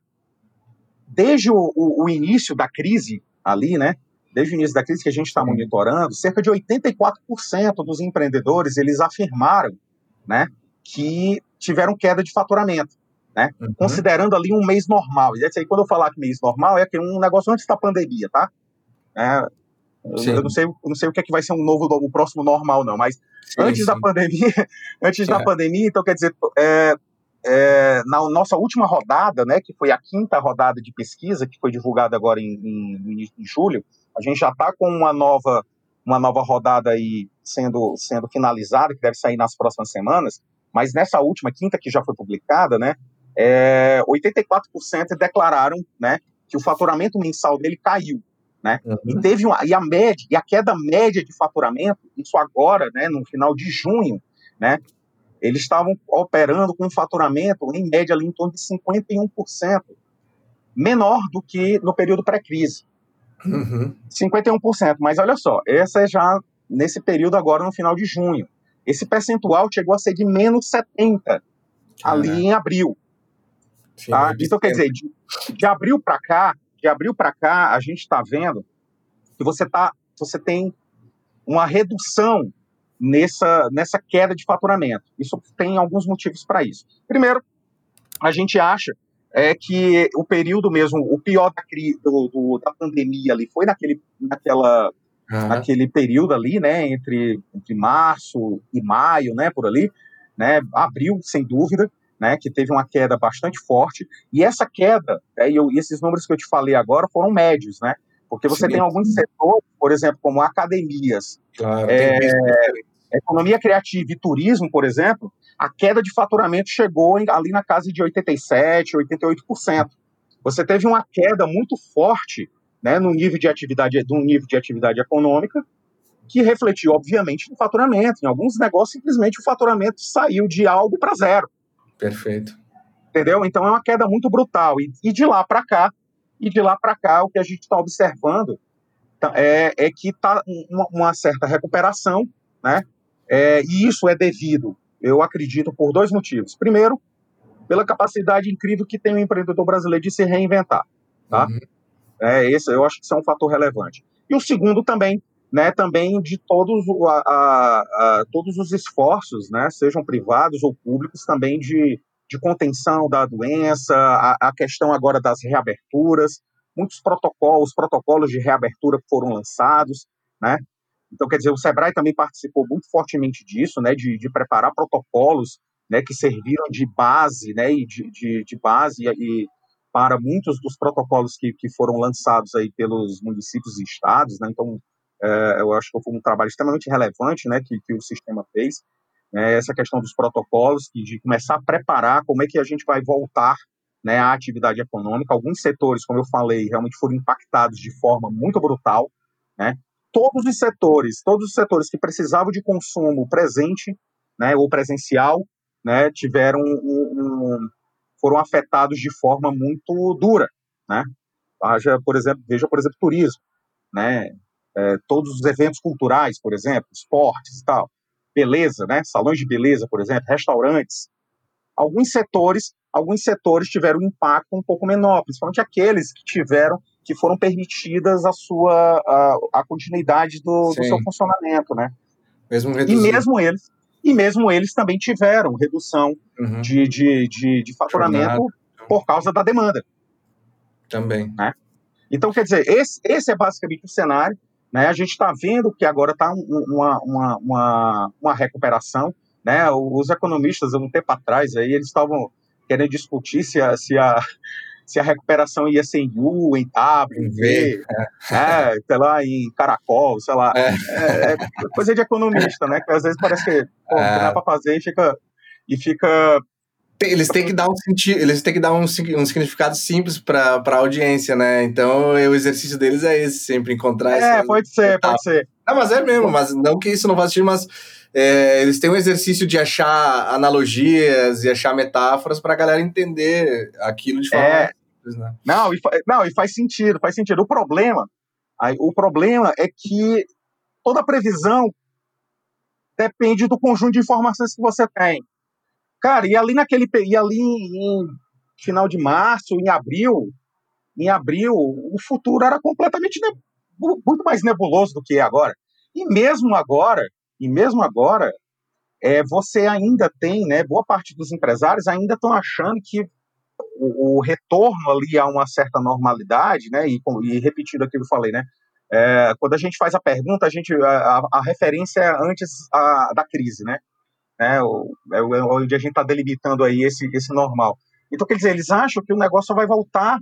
desde o, o, o, início da crise ali, né? Desde o início da crise que a gente está monitorando, cerca de 84% dos empreendedores eles afirmaram, né, que tiveram queda de faturamento, né? Uhum. Considerando ali um mês normal. E aí, quando eu falar que mês normal, é que um negócio antes da pandemia, tá? É, eu não, sei, eu não sei o que é que vai ser um novo, o próximo normal, não, mas sim, antes sim. [LAUGHS] da pandemia, antes é. da pandemia, então quer dizer, é, é, na nossa última rodada, né, que foi a quinta rodada de pesquisa, que foi divulgada agora em, em, em julho, a gente já está com uma nova, uma nova rodada aí sendo, sendo finalizada, que deve sair nas próximas semanas, mas nessa última quinta que já foi publicada, né, é, 84% declararam, né, que o faturamento mensal dele caiu, né? Uhum. E teve uma, e a média, e a queda média de faturamento, isso agora, né, no final de junho, né, eles estavam operando com um faturamento em média ali em torno de 51% menor do que no período pré-crise. Uhum. 51%, mas olha só, essa é já nesse período agora no final de junho. Esse percentual chegou a ser de menos 70 ali em abril. Sim, tá? Então, quer dizer, de, de abril para cá, de abril para cá, a gente está vendo que você, tá, você tem uma redução nessa, nessa queda de faturamento. Isso tem alguns motivos para isso. Primeiro, a gente acha é que o período mesmo, o pior da, do, do, da pandemia ali foi naquele, naquela, uhum. naquele período ali, né, entre, entre março e maio, né, por ali, né, abril, sem dúvida né, que teve uma queda bastante forte, e essa queda, é, e, eu, e esses números que eu te falei agora foram médios, né, porque você Sim. tem alguns setores, por exemplo, como academias, claro, é, economia criativa e turismo, por exemplo, a queda de faturamento chegou em, ali na casa de 87%, 88%. Você teve uma queda muito forte né, no nível de atividade, no nível de atividade econômica, que refletiu, obviamente, no faturamento. Em alguns negócios, simplesmente o faturamento saiu de algo para zero. Perfeito. Entendeu? Então é uma queda muito brutal. E, e de lá para cá, e de lá para cá, o que a gente está observando tá, é, é que está uma, uma, certa recuperação, né? É, e isso é devido, eu acredito, por dois motivos. Primeiro, pela capacidade incrível que tem o empreendedor brasileiro de se reinventar, tá? Uhum. É, esse, eu acho que isso é um fator relevante. E o segundo também, né, também de todos, a, a, a, todos os esforços, né, sejam privados ou públicos, também de, de contenção da doença, a, questão agora das reaberturas, muitos protocolos, protocolos de reabertura foram lançados, né? Então, quer dizer, o Sebrae também participou muito fortemente disso, né, de, de preparar protocolos, né, que serviram de base, né, e de, de, de base e, para muitos dos protocolos que, que foram lançados aí pelos municípios e estados, né, então é, eu acho que foi um trabalho extremamente relevante, né, que, que o sistema fez, né, essa questão dos protocolos, de começar a preparar como é que a gente vai voltar né, à atividade econômica. Alguns setores, como eu falei, realmente foram impactados de forma muito brutal, né, todos os setores, todos os setores que precisavam de consumo presente, né, ou presencial, né, tiveram um, um, foram afetados de forma muito dura, né? Haja, por exemplo, veja, por exemplo, turismo, né? É, todos os eventos culturais, por exemplo, esportes e tal, beleza, né? Salões de beleza, por exemplo, restaurantes. Alguns setores, alguns setores tiveram um impacto um pouco menor, principalmente aqueles que tiveram que foram permitidas a sua a, a continuidade do, do, seu funcionamento, né? Mesmo e mesmo eles e mesmo eles também tiveram redução uhum. de, de, de, de, faturamento Jornada. por causa da demanda. Também. Né? Então, quer dizer, esse, esse é basicamente o cenário. Né? A gente está vendo que agora está uma, uma, uma, uma recuperação. Né? Os economistas, um tempo atrás, aí, eles estavam querendo discutir se a, se a, [LAUGHS] se a recuperação ia ser em U, em W, em V, é. é, [LAUGHS] sei lá, em caracol, sei lá. É. É, é coisa de economista, né? Que às vezes parece que pô, não dá para fazer e fica, e fica eles têm que dar um sentido, eles têm que dar um, um significado simples para a audiência, né? Então o exercício deles é esse, sempre encontrar. É, pode ser, pode ser. Não, mas é mesmo, mas não que isso não vá assistir, mas é, eles têm um exercício de achar analogias e achar metáforas para a galera entender aquilo de forma é. simples, né? Não e, não, e faz sentido, faz sentido. O problema, aí, o problema é que toda previsão depende do conjunto de informações que você tem. Cara, e ali naquele e ali em final de março, em abril, em abril, o futuro era completamente muito mais nebuloso do que é agora. E mesmo agora, e mesmo agora, é, você ainda tem, né, boa parte dos empresários ainda estão achando que o, o, retorno ali a uma certa normalidade, né, e, e repetindo aquilo que eu falei, né, é, quando a gente faz a pergunta, a gente a, a referência é antes a, da crise, né, né, é, é onde a gente está delimitando aí esse, esse normal. Então, quer dizer, eles acham que o negócio vai voltar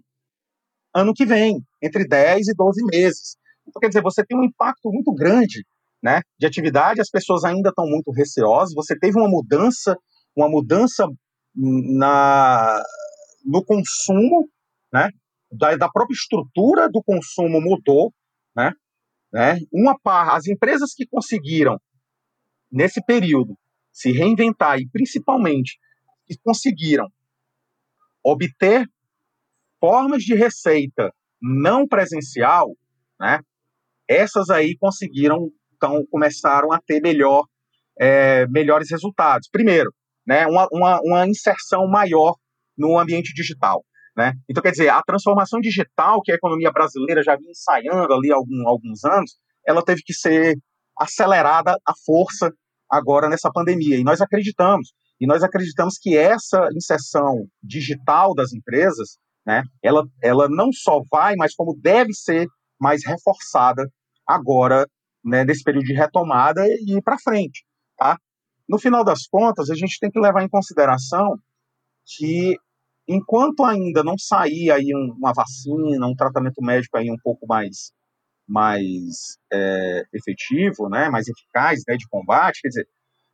ano que vem, entre 10 e 12 meses. Então, quer dizer, você tem um impacto muito grande né, de atividade, as pessoas ainda estão muito receosas, você teve uma mudança, uma mudança na, no consumo, né, da, da própria estrutura do consumo mudou, né, né, uma par, as empresas que conseguiram, nesse período, se reinventar e, principalmente, que conseguiram obter formas de receita não presencial, né, essas aí conseguiram então começaram a ter melhor, é, melhores resultados. Primeiro, né, uma, uma, uma inserção maior no ambiente digital. Né? Então, quer dizer, a transformação digital que a economia brasileira já vinha ensaiando ali há algum, alguns anos, ela teve que ser acelerada à força agora nessa pandemia. E nós acreditamos, e nós acreditamos que essa inserção digital das empresas, né, ela, ela não só vai, mas como deve ser mais reforçada agora né, nesse período de retomada e para frente. Tá? No final das contas, a gente tem que levar em consideração que enquanto ainda não sair aí uma vacina, um tratamento médico aí um pouco mais mais é, efetivo, né, mais eficaz, né, de combate, quer dizer,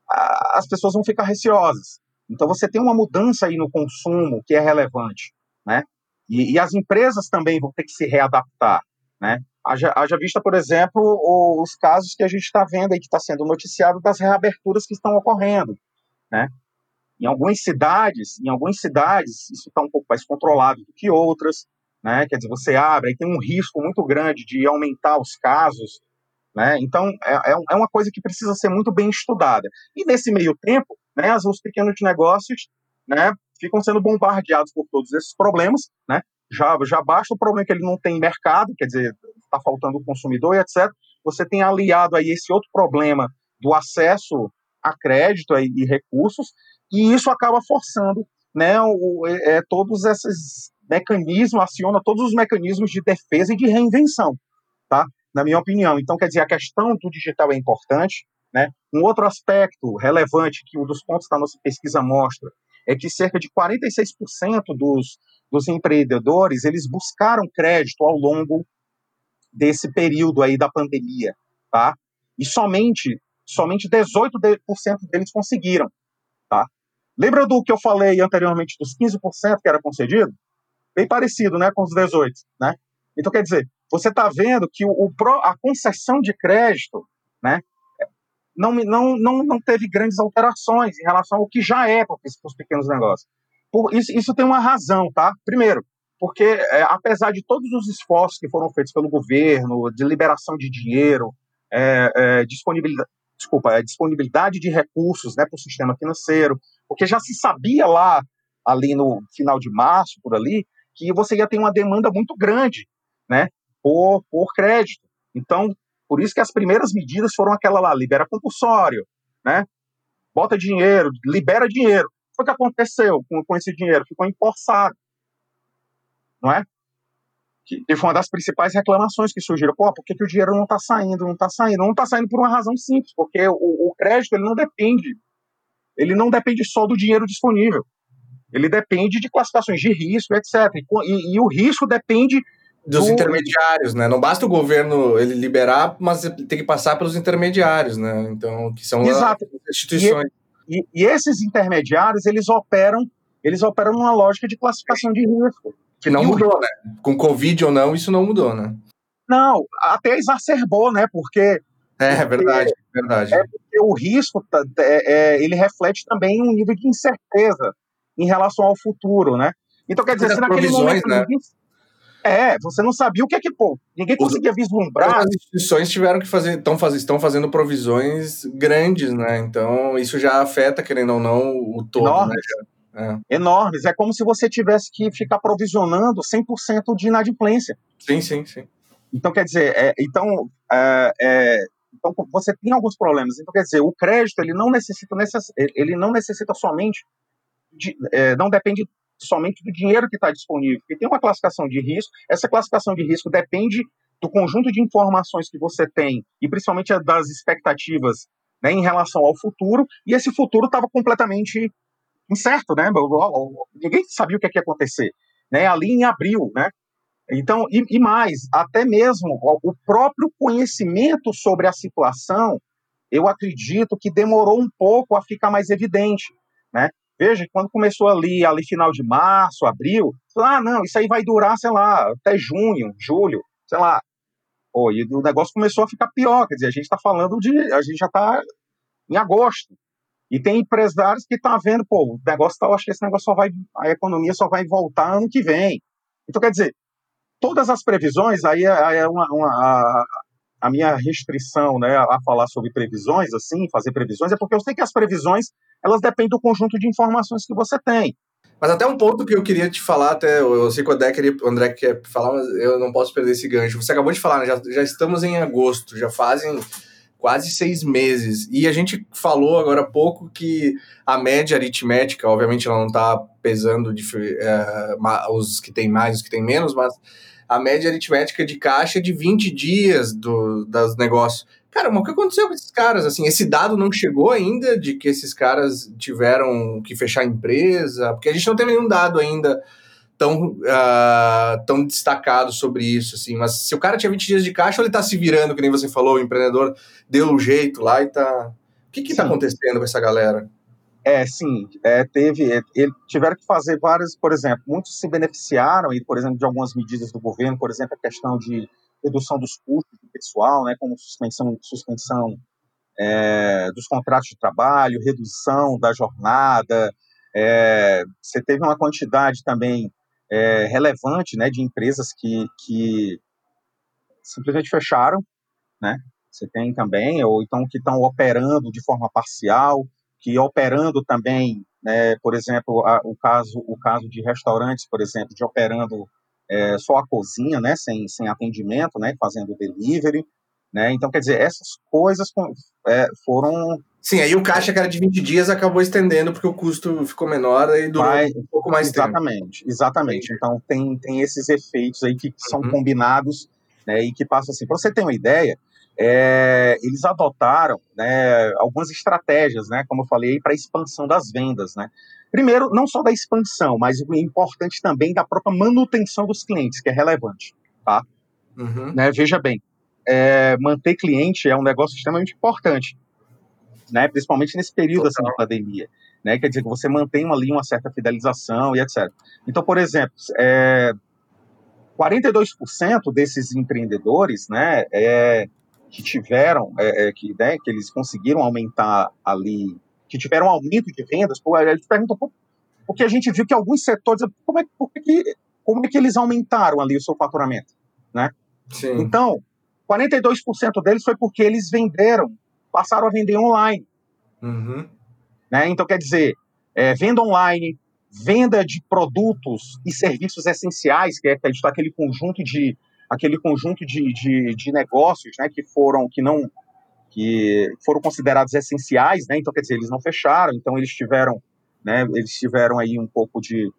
a, as pessoas vão ficar receosas. Então você tem uma mudança aí no consumo que é relevante, né, e, e as empresas também vão ter que se readaptar, né. Haja, haja vista, por exemplo, os casos que a gente está vendo aí, que está sendo noticiado das reaberturas que estão ocorrendo, né? Em algumas cidades, em algumas cidades, isso está um pouco mais controlado do que outras, né? Quer dizer, você abre, aí tem um risco muito grande de aumentar os casos, né? Então, é, é, é uma coisa que precisa ser muito bem estudada. E nesse meio tempo, né, os pequenos negócios, né, ficam sendo bombardeados por todos esses problemas, né? Já, já basta o problema que ele não tem mercado, quer dizer, está faltando o consumidor e etc. Você tem aliado aí esse outro problema do acesso a crédito e, recursos, e isso acaba forçando né, o, é, todos esses mecanismos, aciona todos os mecanismos de defesa e de reinvenção, tá? Na minha opinião. Então, quer dizer, a questão do digital é importante, né? Um outro aspecto relevante que um dos pontos da nossa pesquisa mostra é que cerca de 46% dos, dos empreendedores, eles buscaram crédito ao longo desse período aí da pandemia, tá? E somente somente 18% deles conseguiram, tá? Lembra do que eu falei anteriormente dos 15% que era concedido? Bem parecido, né, com os 18, né? Então quer dizer, você está vendo que o, o, a concessão de crédito, né, não, não, não, não teve grandes alterações em relação ao que já é para os pequenos negócios. Por, isso, isso tem uma razão, tá? Primeiro, porque é, apesar de todos os esforços que foram feitos pelo governo, de liberação de dinheiro, é, é, disponibilidade, desculpa, é, disponibilidade de recursos né, para o sistema financeiro, porque já se sabia lá, ali no final de março, por ali, que você ia ter uma demanda muito grande né, por, por crédito. Então, por isso que as primeiras medidas foram aquela lá, libera compulsório, né? Bota dinheiro, libera dinheiro. Foi o que aconteceu com, com esse dinheiro? Ficou empossado, não é? Que foi uma das principais reclamações que surgiram. Pô, por que, que o dinheiro não está saindo? Não está saindo. Não está saindo por uma razão simples, porque o, o crédito ele não depende, ele não depende só do dinheiro disponível. Ele depende de classificações de risco, etc. E, e, o risco depende dos do... intermediários, né? Não basta o governo ele liberar, mas tem que passar pelos intermediários, né? Então, que são Exato. as instituições. E, e, e, esses intermediários, eles operam, eles operam numa lógica de classificação de risco. Que não mudou, né? Com Covid ou não, isso não mudou, né? Não, até exacerbou, né? Porque. É, é verdade, verdade. É porque o risco, tá, é, é, ele reflete também um nível de incerteza em relação ao futuro, né? Então, quer dizer, se naquele momento. Né? É, você não sabia o que é que, pô, ninguém conseguia vislumbrar. As instituições tiveram que fazer, estão faz, estão fazendo provisões grandes, né? Então, isso já afeta, querendo ou não, o todo, né? Enormes. né? É. Enormes. É como se você tivesse que ficar provisionando 100% de inadimplência. Sim, sim, sim. Então, quer dizer, é, então, é, é, então, você tem alguns problemas. Então, quer dizer, o crédito, ele não necessita, necess, ele não necessita somente, de, é, não depende somente do dinheiro que está disponível, porque tem uma classificação de risco, essa classificação de risco depende do conjunto de informações que você tem, e principalmente das expectativas né, em relação ao futuro, e esse futuro estava completamente incerto, né? Ninguém sabia o que ia acontecer, né? Ali em abril, né? Então, e, e mais, até mesmo o próprio conhecimento sobre a situação, eu acredito que demorou um pouco a ficar mais evidente, né? Veja, quando começou ali, ali final de março, abril, ah, não, isso aí vai durar, sei lá, até junho, julho, sei lá. Pô, e o negócio começou a ficar pior, quer dizer, a gente está falando de, a gente já está em agosto. E tem empresários que estão tá vendo, pô, o negócio tá, acho que esse negócio só vai, a economia só vai voltar ano que vem. Então, quer dizer, todas as previsões, aí é, é uma, uma a, a, minha restrição, né, a falar sobre previsões, assim, fazer previsões, é porque eu sei que as previsões elas dependem do conjunto de informações que você tem. Mas até um ponto que eu queria te falar, até eu sei que o André, quer falar, mas eu não posso perder esse gancho. Você acabou de falar, né? já, já estamos em agosto, já fazem quase seis meses. E a gente falou agora há pouco que a média aritmética, obviamente ela não está pesando de, é, os que têm mais, os que têm menos, mas a média aritmética de caixa é de 20 dias do, das negócios. Cara, mas o que aconteceu com esses caras? Assim, esse dado não chegou ainda de que esses caras tiveram que fechar a empresa, porque a gente não tem nenhum dado ainda tão, uh, tão destacado sobre isso, assim. Mas se o cara tinha 20 dias de caixa, ou ele tá se virando, que nem você falou, o empreendedor deu um jeito lá e tá. O que que tá acontecendo com essa galera? É, sim, é, teve, é, tiveram que fazer várias, por exemplo, muitos se beneficiaram, e, por exemplo, de algumas medidas do governo, por exemplo, a questão de redução dos custos do pessoal, né, como suspensão, suspensão é, dos contratos de trabalho, redução da jornada. É, você teve uma quantidade também é, relevante né, de empresas que, que simplesmente fecharam, né? Você tem também, ou então que estão operando de forma parcial, que operando também, né, por exemplo, a, o caso o caso de restaurantes, por exemplo, de operando é, só a cozinha, né, sem, sem atendimento, né, fazendo delivery, né, então, quer dizer, essas coisas é, foram... Sim, aí o caixa que era de 20 dias acabou estendendo porque o custo ficou menor e durou Mas, um pouco mais exatamente, tempo. Exatamente, então tem, tem esses efeitos aí que são uhum. combinados, né, e que passam assim, para você ter uma ideia, é, eles adotaram né, algumas estratégias, né, como eu falei, para a expansão das vendas. Né. Primeiro, não só da expansão, mas o importante também da própria manutenção dos clientes, que é relevante. Tá? Uhum. Né, veja bem, é, manter cliente é um negócio extremamente importante, né, principalmente nesse período assim, de pandemia. Né, quer dizer que você mantém ali uma certa fidelização e etc. Então, por exemplo, é, 42% desses empreendedores né, é, que tiveram, é, é, que, né, que eles conseguiram aumentar ali, que tiveram um aumento de vendas, gente perguntou, porque a gente viu que alguns setores, como é, que, como é que eles aumentaram ali o seu faturamento, né? Sim. Então, 42% deles foi porque eles venderam, passaram a vender online. Uhum. Né? Então, quer dizer, é, venda online, venda de produtos e serviços essenciais, que é, que é aquele conjunto de aquele conjunto de, de, de negócios né, que foram que não que foram considerados essenciais, né? Então quer dizer eles não fecharam, então eles tiveram, né? Eles tiveram aí um pouco de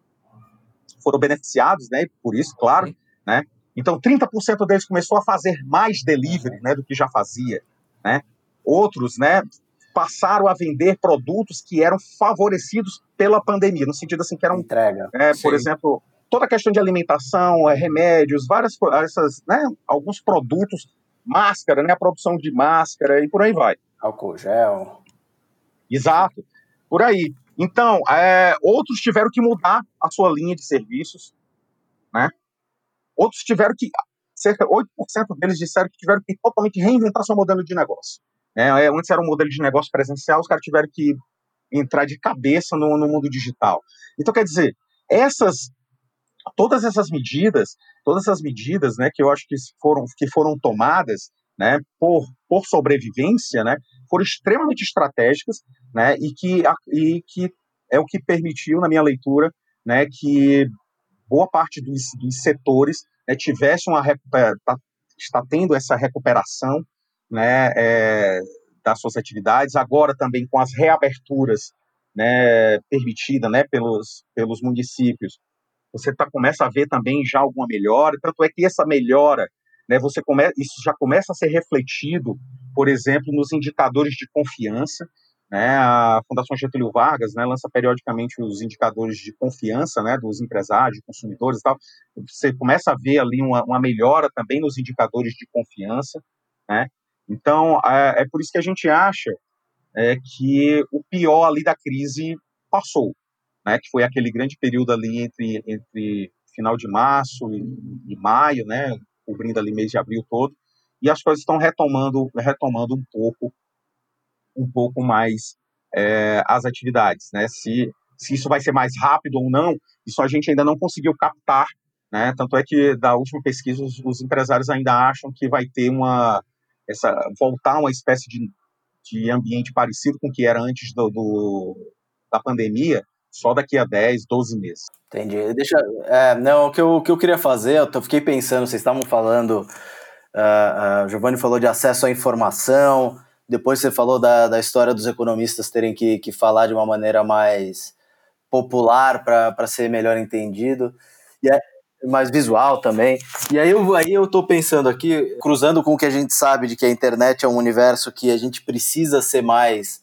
foram beneficiados, né? Por isso, claro, né? Então 30% deles começou a fazer mais delivery, né? Do que já fazia, né? Outros, né? Passaram a vender produtos que eram favorecidos pela pandemia, no sentido assim que eram entrega, é, por exemplo, toda a questão de alimentação, é, remédios, várias essas, né, alguns produtos, máscara, né, a produção de máscara e por aí vai. Álcool gel. Exato, por aí. Então, é, outros tiveram que mudar a sua linha de serviços, né? Outros tiveram que, cerca de 8% deles disseram que tiveram que totalmente reinventar seu modelo de negócio. É, antes era um modelo de negócio presencial, os caras tiveram que entrar de cabeça no, no mundo digital. Então, quer dizer, essas todas essas medidas, todas essas medidas, né, que eu acho que foram, que foram tomadas, né, por, por sobrevivência, né, foram extremamente estratégicas, né, e que, e que é o que permitiu, na minha leitura, né, que boa parte dos, dos setores né, tivesse uma tá, está tendo essa recuperação, né, é, das suas atividades, agora também com as reaberturas, né, permitida, né, pelos, pelos municípios, você tá, começa a ver também já alguma melhora, tanto é que essa melhora, né, você come, isso já começa a ser refletido, por exemplo, nos indicadores de confiança, né, a Fundação Getúlio Vargas né, lança periodicamente os indicadores de confiança né, dos empresários, de consumidores e tal. Você começa a ver ali uma, uma melhora também nos indicadores de confiança. Né? Então, é, é, por isso que a gente acha é, que o pior ali da crise passou né, que foi aquele grande período ali entre, entre final de março e, e maio, né, cobrindo ali mês de abril todo, e as coisas estão retomando, retomando um pouco, um pouco mais é, as atividades, né, se, se isso vai ser mais rápido ou não, isso a gente ainda não conseguiu captar, né, tanto é que da última pesquisa os, os empresários ainda acham que vai ter uma, essa, voltar uma espécie de, de ambiente parecido com o que era antes do, do da pandemia, só daqui a 10, 12 meses. Entendi. Deixa, é, não, o que, eu, o que eu queria fazer, eu fiquei pensando, vocês estavam falando, uh, uh, Giovanni falou de acesso à informação, depois você falou da, da história dos economistas terem que, que falar de uma maneira mais popular para ser melhor entendido, e é, mais visual também. E aí eu, aí eu tô pensando aqui, cruzando com o que a gente sabe de que a internet é um universo que a gente precisa ser mais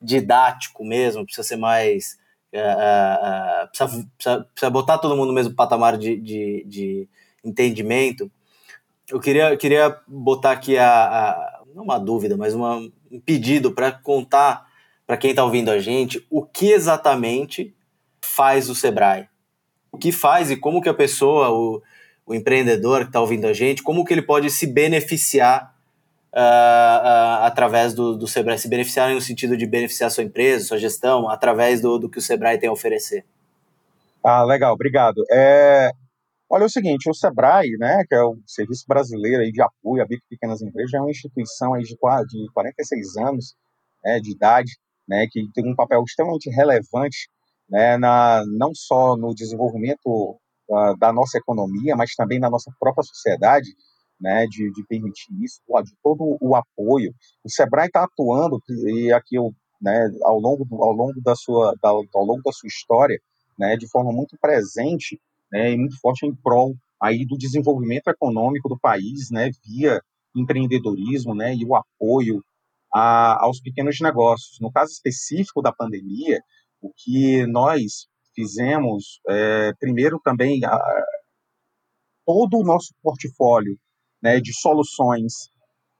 didático mesmo, precisa ser mais é, é, é, precisa, precisa, precisa, botar todo mundo no mesmo patamar de, de, de entendimento. Eu queria, queria botar aqui a, a não uma dúvida, mas uma, um pedido para contar para quem está ouvindo a gente o que exatamente faz o Sebrae. O que faz e como que a pessoa, o, o empreendedor que está ouvindo a gente, como que ele pode se beneficiar uh, uh, através do, do Sebrae, se beneficiarem no sentido de beneficiar sua empresa, sua gestão, através do, do que o Sebrae tem a oferecer? Ah, legal, obrigado. É, olha, é o seguinte, o Sebrae, né, que é o Serviço Brasileiro aí de Apoio a Micro e Pequenas Empresas, é uma instituição aí de, de 46 anos né, de idade, né, que tem um papel extremamente relevante né, na, não só no desenvolvimento uh, da nossa economia, mas também na nossa própria sociedade, né, de, de permitir isso, de todo o apoio. O Sebrae está atuando, e aqui eu, né, ao, longo do, ao, longo da sua, da, ao longo da sua história, né, de forma muito presente né, e muito forte em prol aí do desenvolvimento econômico do país, né, via empreendedorismo, né, e o apoio a, aos pequenos negócios. No caso específico da pandemia, o que nós fizemos, é, primeiro também a, todo o nosso portfólio né, de soluções,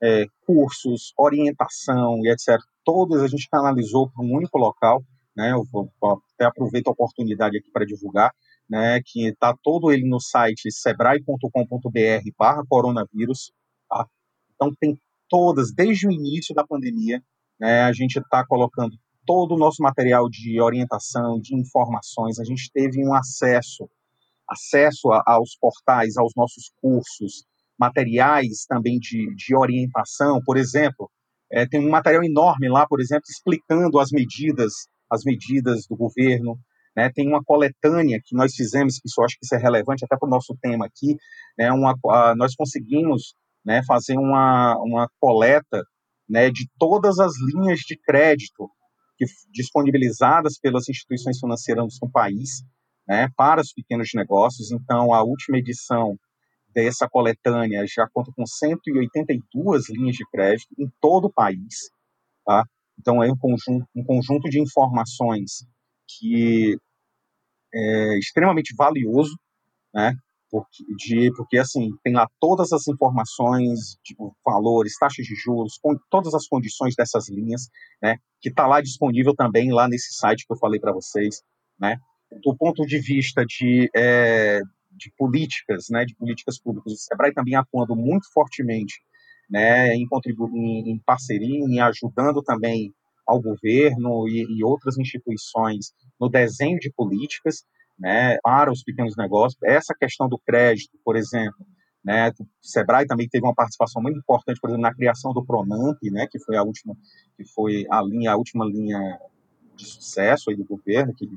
é, cursos, orientação e etc. Todos a gente canalizou para um único local. Né, eu vou, até aproveito a oportunidade aqui para divulgar, né, que está todo ele no site sebrae.com.br barra coronavírus. Tá? Então tem todas, desde o início da pandemia, né, a gente está colocando todo o nosso material de orientação, de informações, a gente teve um acesso, acesso a, aos portais, aos nossos cursos, materiais também de, de orientação, por exemplo, é, tem um material enorme lá, por exemplo, explicando as medidas, as medidas do governo, né, tem uma coletânea que nós fizemos, que isso acho que isso é relevante até para o nosso tema aqui, né, uma, a, nós conseguimos né, fazer uma, uma coleta né, de todas as linhas de crédito que, disponibilizadas pelas instituições financeiras no país né, para os pequenos negócios. Então, a última edição dessa coletânea já conta com 182 linhas de crédito em todo o país. Tá? Então, é um conjunto, um conjunto de informações que é extremamente valioso, né? Porque, de, porque, assim, tem lá todas as informações, tipo, valores, taxas de juros, com todas as condições dessas linhas, né? Que está lá disponível também, lá nesse site que eu falei para vocês, né? Do ponto de vista de, é, de políticas, né? De políticas públicas, o SEBRAE também atuando muito fortemente, né? Em, em, em parceria, em ajudando também ao governo e, e outras instituições no desenho de políticas, né, para os pequenos negócios. Essa questão do crédito, por exemplo, né, o Sebrae também teve uma participação muito importante, por exemplo, na criação do Pronamp, né, que foi a última, que foi a linha, a última linha de sucesso aí do governo, que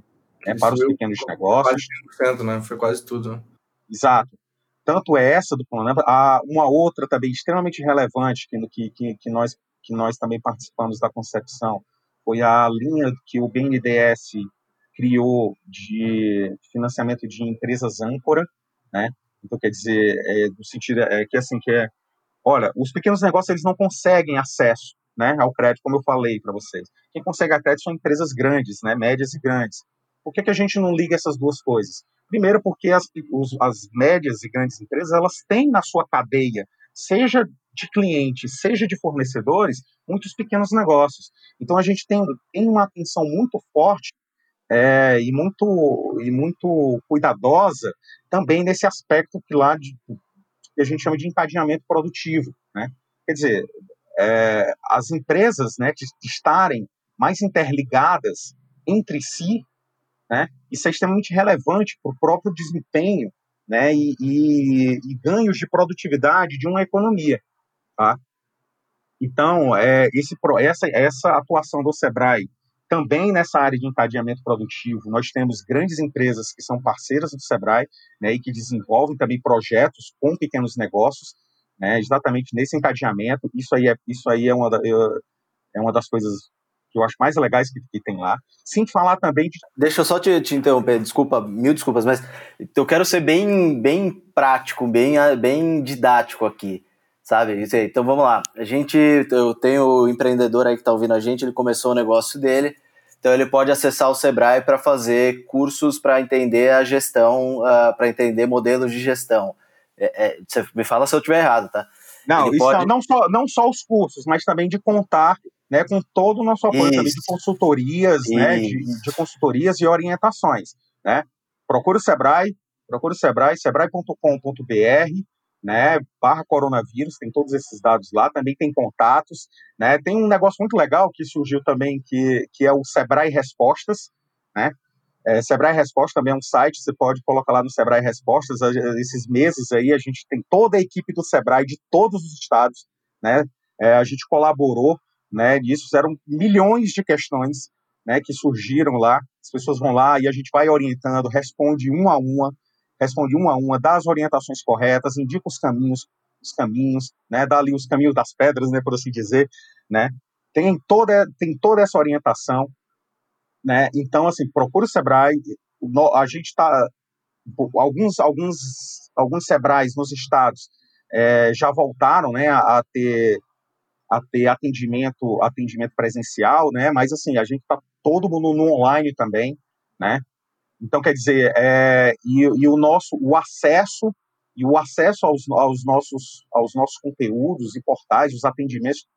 é para os pequenos negócios. Quase 100%, né? Foi quase tudo. Exato. Tanto é essa do Pronamp, a uma outra também extremamente relevante que, que, que nós que nós também participamos da concepção foi a linha que o BNDES criou de financiamento de empresas âncora, né? Então, quer dizer, é, no sentido é, que assim, que é, olha, os pequenos negócios eles não conseguem acesso, né, ao crédito, como eu falei para vocês. Quem consegue a crédito são empresas grandes, né, médias e grandes. Por que, que a gente não liga essas duas coisas? Primeiro, porque as, os, as médias e grandes empresas elas têm na sua cadeia, seja de clientes, seja de fornecedores, muitos pequenos negócios. Então a gente tem, tem uma atenção muito forte é, e muito e muito cuidadosa também nesse aspecto que lá de, que a gente chama de encadeamento produtivo, né? Quer dizer, é, as empresas, né, de, de estarem mais interligadas entre si, né? Isso é extremamente relevante para o próprio desempenho, né? E, e, e ganhos de produtividade de uma economia. Tá? Então, é, esse, essa, essa atuação do SEBRAE também nessa área de encadeamento produtivo, nós temos grandes empresas que são parceiras do SEBRAE né, e que desenvolvem também projetos com pequenos negócios, né, exatamente nesse encadeamento. Isso aí é, isso aí é, uma, da, é uma das coisas que eu acho mais legais que, que tem lá. Sem falar também de. Deixa eu só te, te interromper, desculpa, mil desculpas, mas eu quero ser bem, bem prático, bem, bem didático aqui sabe? Então vamos lá. A gente, eu tenho o empreendedor aí que está ouvindo a gente, ele começou o negócio dele, então ele pode acessar o Sebrae para fazer cursos para entender a gestão, uh, ah, para entender modelos de gestão. É, é, você me fala se eu estiver errado, tá? Não, isso pode... não, só, não só os cursos, mas também de contar né, com todo o nosso apoio também de consultorias, né, de, de, consultorias e orientações. Né? Procure o Sebrae, procure o Sebrae, sebrae.com.br, né, barra coronavírus, tem todos esses dados lá, também tem contatos, né, tem um negócio muito legal que surgiu também, que, que é o Sebrae Respostas, né, é, Sebrae Respostas também é um site, você pode colocar lá no Sebrae Respostas, esses meses aí a gente tem toda a equipe do Sebrae de todos os estados, né, é, a gente colaborou, né, nisso, fizeram milhões de questões, né, que surgiram lá, as pessoas vão lá e a gente vai orientando, responde uma a uma, responde uma a uma, dá as orientações corretas, indica os caminhos, os caminhos, né, dá ali os caminhos das pedras, né, por assim dizer, né, tem toda, tem toda essa orientação, né, então, assim, procura o Sebrae, a gente está, alguns, alguns, alguns Sebrais nos estados é, já voltaram, né, a, a ter a ter atendimento, atendimento presencial, né? Mas assim, a gente está todo mundo no online também, né? Então, quer dizer, é, e, e, o nosso, o acesso e o acesso aos, aos, nossos, aos nossos conteúdos e portais, os atendimentos,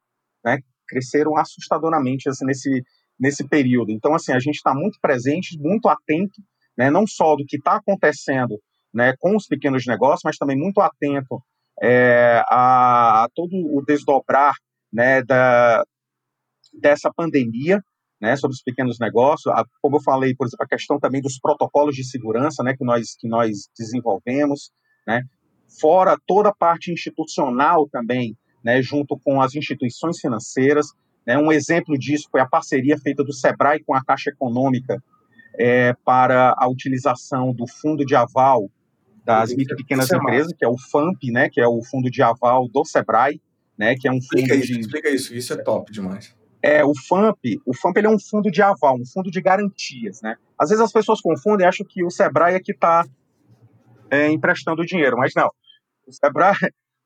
né, cresceram assustadoramente assim, nesse, nesse período. Então, assim, a gente está muito presente, muito atento, né, não só do que está acontecendo né, com os pequenos negócios, mas também muito atento é, a, a, todo o desdobrar né, da, dessa pandemia, né, sobre os pequenos negócios, a, como eu falei, por exemplo, a questão também dos protocolos de segurança, né, que nós que nós desenvolvemos, né, fora toda a parte institucional também, né, junto com as instituições financeiras, um exemplo disso foi a parceria feita do Sebrae com a Caixa Econômica é, para a utilização do fundo de aval das micro e pequenas é empresas, que é o FAMP, né, que é o fundo de aval do Sebrae, né, que é um fundo explica isso, de... Explica isso, isso é top demais. É, o FAMP, o FAMP ele é um fundo de aval, um fundo de garantias, né? Às vezes as pessoas confundem e acham que o Sebrae é que está é, emprestando dinheiro, mas não. O Sebrae,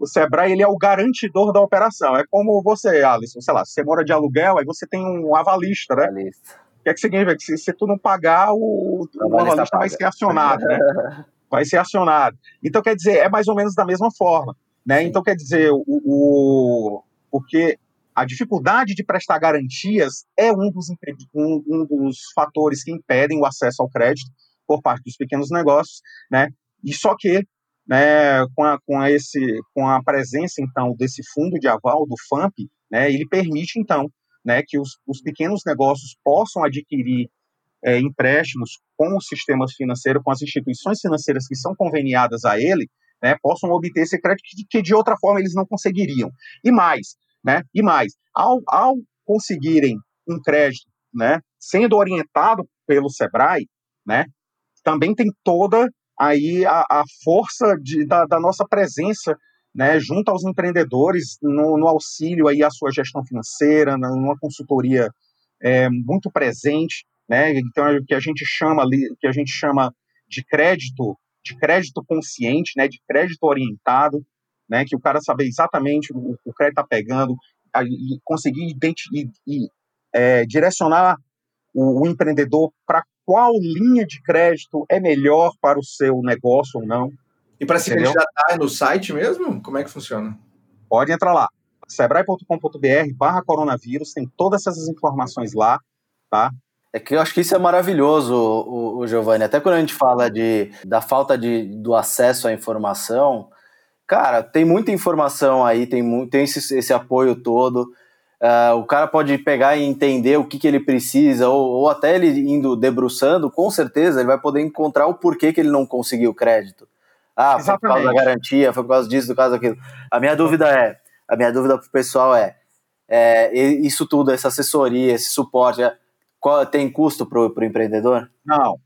o Sebrae ele é o garantidor da operação. É como você, Alisson, sei lá, você mora de aluguel, aí você tem um avalista, né? Avalista. O que é que significa? Que se, se tu não pagar, o, o, o avalista vai ser acionado, né? [LAUGHS] vai ser acionado. Então, quer dizer, é mais ou menos da mesma forma. Né? Então, quer dizer, o, o, porque a dificuldade de prestar garantias é um dos, um, um dos fatores que impedem o acesso ao crédito por parte dos pequenos negócios, né? E só que, né, com, a, com, esse, com a presença, então, desse fundo de aval, do FAMP, né, ele permite, então, né, que os, os pequenos negócios possam adquirir é, empréstimos com o sistema financeiro, com as instituições financeiras que são conveniadas a ele, né, possam obter esse crédito que, que, de outra forma eles não conseguiriam. E mais, né, e mais, ao, ao conseguirem um crédito, né, sendo orientado pelo Sebrae, né, também tem toda aí a, a força de, da, da, nossa presença, né, junto aos empreendedores no, no, auxílio aí à sua gestão financeira, numa consultoria é, muito presente, né, então é o que a gente chama ali, que a gente chama de crédito de crédito consciente, né, de crédito orientado, né, que o cara saber exatamente o, o crédito está pegando, e conseguir e, e é, direcionar o, o empreendedor para qual linha de crédito é melhor para o seu negócio ou não. E para se candidatar no site mesmo? Como é que funciona? Pode entrar lá, sebrae.com.br barra coronavírus, tem todas essas informações lá, tá? É que eu acho que isso é maravilhoso, o, o Giovanni. Até quando a gente fala de, da falta de, do acesso à informação, cara, tem muita informação aí, tem, tem esse, esse apoio todo. Uh, o cara pode pegar e entender o que, que ele precisa, ou, ou, até ele indo debruçando, com certeza ele vai poder encontrar o porquê que ele não conseguiu crédito. Ah, Exatamente. foi por causa da garantia, foi por causa disso, por causa daquilo. A minha dúvida é, a minha dúvida pro pessoal é, é isso tudo, essa assessoria, esse suporte, é, qual, tem custo para o empreendedor? Não,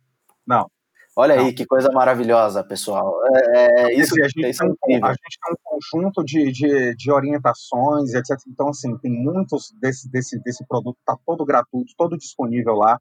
não. Olha não. aí que coisa maravilhosa, pessoal. É, é isso, a, gente isso é um, a gente tem um conjunto de, de, de, orientações, etc. Então, assim, tem muitos desse, desse, desse produto, está todo gratuito, todo disponível lá.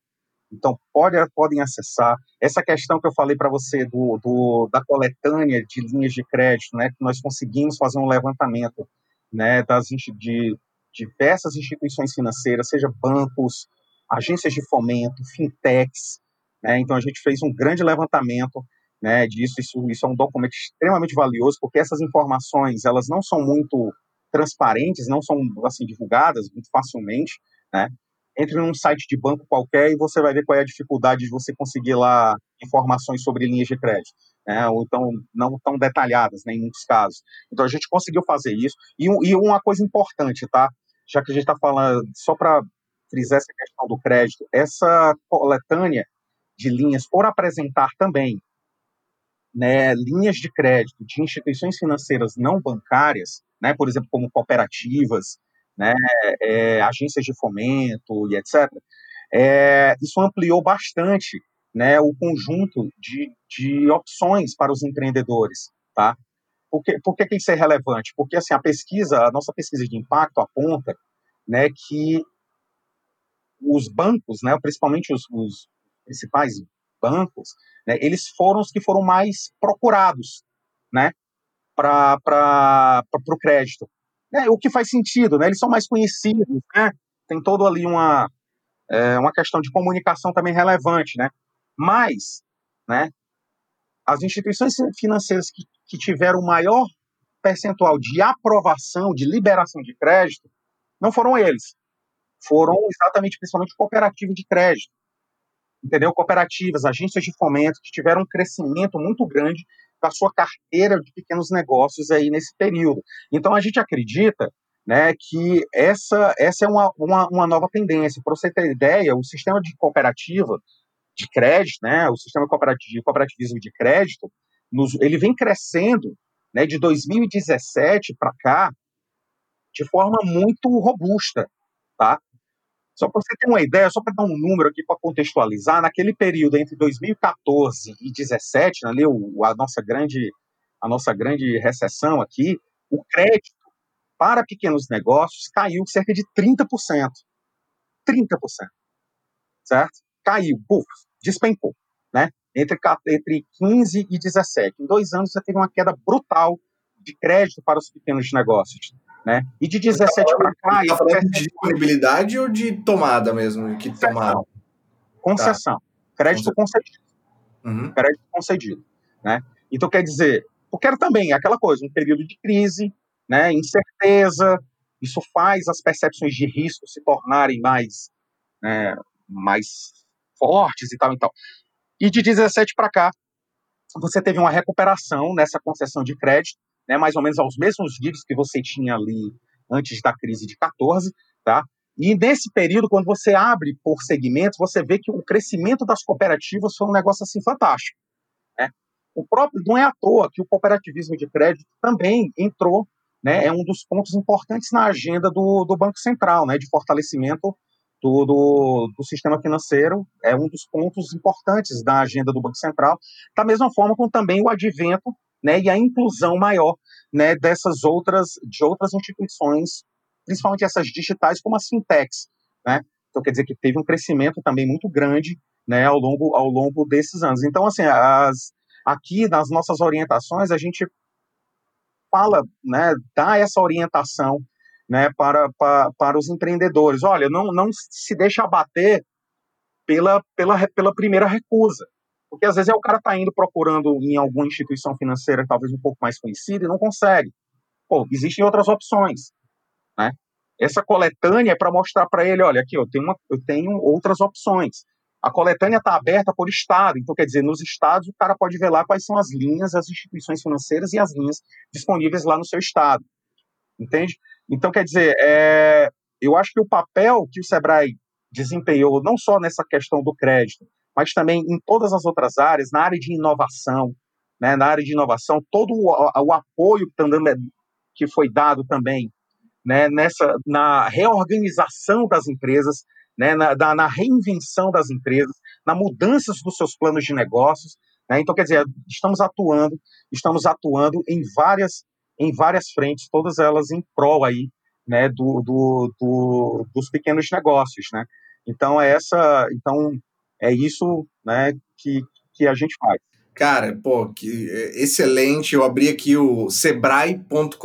Então, pode, podem acessar. Essa questão que eu falei para você do, do, da coletânea de linhas de crédito, né, que nós conseguimos fazer um levantamento né, das, de diversas instituições financeiras, seja bancos, agências de fomento, fintechs. Né? Então, a gente fez um grande levantamento né, disso. Isso, isso é um documento extremamente valioso, porque essas informações elas não são muito transparentes, não são assim divulgadas muito facilmente. Né? Entre num site de banco qualquer e você vai ver qual é a dificuldade de você conseguir lá informações sobre linhas de crédito. Né, ou então não tão detalhadas, né, em muitos casos. Então a gente conseguiu fazer isso. E, e uma coisa importante, tá? Já que a gente está falando, só para frisar essa questão do crédito, essa coletânea de linhas, por apresentar também né, linhas de crédito de instituições financeiras não bancárias, né, por exemplo, como cooperativas, né, é, agências de fomento e etc., é, isso ampliou bastante né, o conjunto de, de opções para os empreendedores, tá? Por que, por que, que isso é relevante? Porque assim, a pesquisa, a nossa pesquisa de impacto aponta né, que os bancos, né, principalmente os, os principais bancos, né, eles foram os que foram mais procurados né, para o crédito. Né, o que faz sentido, né, eles são mais conhecidos, né, tem todo ali uma, é, uma questão de comunicação também relevante. Né, mas né, as instituições financeiras que, que tiveram maior percentual de aprovação, de liberação de crédito, não foram eles. Foram exatamente, principalmente, cooperativas de crédito. Entendeu? Cooperativas, agências de fomento que tiveram um crescimento muito grande da sua carteira de pequenos negócios aí nesse período. Então, a gente acredita né, que essa, essa é uma, uma, uma nova tendência. Para você ter ideia, o sistema de cooperativa de crédito, né, o sistema de cooperativismo de crédito, nos, ele vem crescendo né, de 2017 para cá de forma muito robusta, tá? Só para você ter uma ideia, só para dar um número aqui para contextualizar, naquele período entre 2014 e 2017, ali o, a nossa grande a nossa grande recessão aqui, o crédito para pequenos negócios caiu cerca de 30%. 30%. Certo? Caiu, buf, despencou, né? Entre, entre 15 e 17. Em dois anos você teve uma queda brutal de crédito para os pequenos negócios. Né? E de 17 para cá. Está falando de disponibilidade ou de tomada mesmo? Que tomada? Concessão. Tá. Crédito concedido. Uhum. Crédito concedido. Né? Então, quer dizer, porque era também aquela coisa, um período de crise, né, incerteza, isso faz as percepções de risco se tornarem mais, né, mais fortes e tal e tal. E de 17 para cá, você teve uma recuperação nessa concessão de crédito, né, mais ou menos aos mesmos níveis que você tinha ali antes da crise de 14, tá? E nesse período, quando você abre por segmentos, você vê que o crescimento das cooperativas foi um negócio assim fantástico. Né? O próprio não é à toa que o cooperativismo de crédito também entrou, né? É um dos pontos importantes na agenda do, do Banco Central, né? De fortalecimento do, do, do, sistema financeiro é um dos pontos importantes da agenda do Banco Central, da mesma forma como também o advento né, e a inclusão maior né, dessas outras, de outras instituições, principalmente essas digitais, como as fintechs. Né? Então, quer dizer que teve um crescimento também muito grande né, ao, longo, ao longo desses anos. Então, assim, as, aqui nas nossas orientações, a gente fala, né, dá essa orientação né, para, para, para os empreendedores. Olha, não, não se deixa abater pela, pela, pela primeira recusa. Porque às vezes é o cara tá indo procurando em alguma instituição financeira talvez um pouco mais conhecida e não consegue. Pô, existem outras opções, né? Essa coletânea é para mostrar para ele, olha, aqui eu tenho, uma, eu tenho outras opções. A coletânea está aberta por estado, então quer dizer, nos estados o cara pode ver lá quais são as linhas, as instituições financeiras e as linhas disponíveis lá no seu estado, entende? Então quer dizer, é, eu acho que o papel que o Sebrae desempenhou não só nessa questão do crédito, mas também em todas as outras áreas, na área de inovação, né, na área de inovação, todo o, o apoio que, tá dando, que foi dado também né, nessa, na reorganização das empresas, né, na, na reinvenção das empresas, na mudanças dos seus planos de negócios. Né, então, quer dizer, estamos atuando, estamos atuando em várias, em várias frentes, todas elas em prol aí, né, do, do, do, dos pequenos negócios, né? Então, essa, então é isso né, que, que a gente faz. Cara, pô, que excelente. Eu abri aqui o sebrae.com.br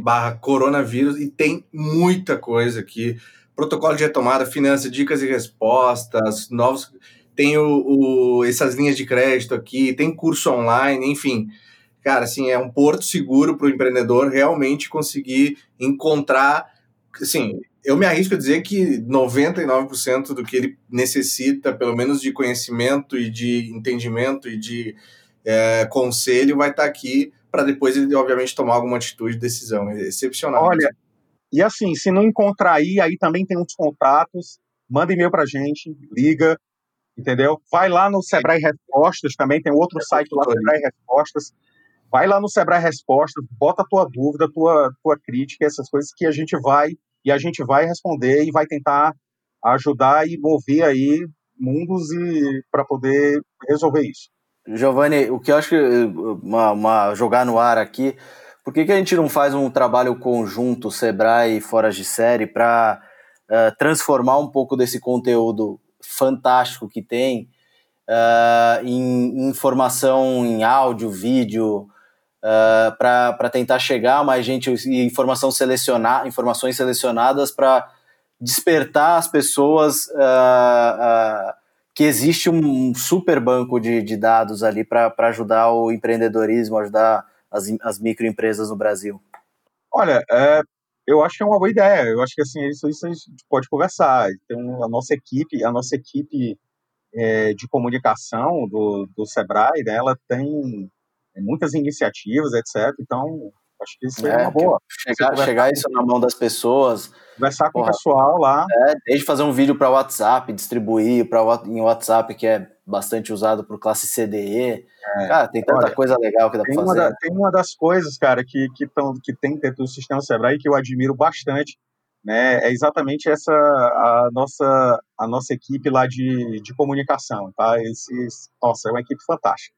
barra coronavírus e tem muita coisa aqui. Protocolo de retomada, finanças, dicas e respostas, novos. Tem o, o, essas linhas de crédito aqui, tem curso online, enfim. Cara, assim, é um porto seguro para o empreendedor realmente conseguir encontrar. Assim, eu me arrisco a dizer que 99% do que ele necessita, pelo menos de conhecimento e de entendimento e de é, conselho, vai estar aqui para depois ele, obviamente, tomar alguma atitude, decisão. É excepcional. Olha, e assim, se não encontrar aí, aí também tem uns contatos, manda e-mail para gente, liga, entendeu? Vai lá no Sebrae Respostas, também tem outro é site lá, Sebrae Respostas. Vai lá no Sebrae Respostas, bota a tua dúvida, tua, tua crítica, essas coisas que a gente vai e a gente vai responder e vai tentar ajudar e mover aí mundos e para poder resolver isso. Giovanni, o que eu acho que uma, uma, jogar no ar aqui, por que, que a gente não faz um trabalho conjunto, Sebrae e Fora de Série, para uh, eh, transformar um pouco desse conteúdo fantástico que tem uh, em, informação em áudio, vídeo, uh, eh, para tentar chegar mais gente e informação selecionar, informações selecionadas para despertar as pessoas uh, que existe um super banco de, de dados ali para ajudar o empreendedorismo, ajudar as, as microempresas no Brasil? Olha, é, eu acho que é uma boa ideia. Eu acho que assim isso, isso a gente pode conversar. Então a nossa equipe, a nossa equipe é, de comunicação do, do Sebrae, né, ela tem muitas iniciativas, etc. Então acho que isso é, é uma boa. Chegar, chegar isso na mão das pessoas, Conversar com Porra, o pessoal lá. É, desde fazer um vídeo para WhatsApp, distribuir pra, em WhatsApp, que é bastante usado por classe CDE. É, cara, tem tanta olha, coisa legal que dá para fazer. Da, tem uma das coisas, cara, que, que, tão, que tem dentro do sistema Sebrae que eu admiro bastante, né? É exatamente essa a nossa, a nossa equipe lá de, de comunicação, tá? Esses, nossa, é uma equipe fantástica,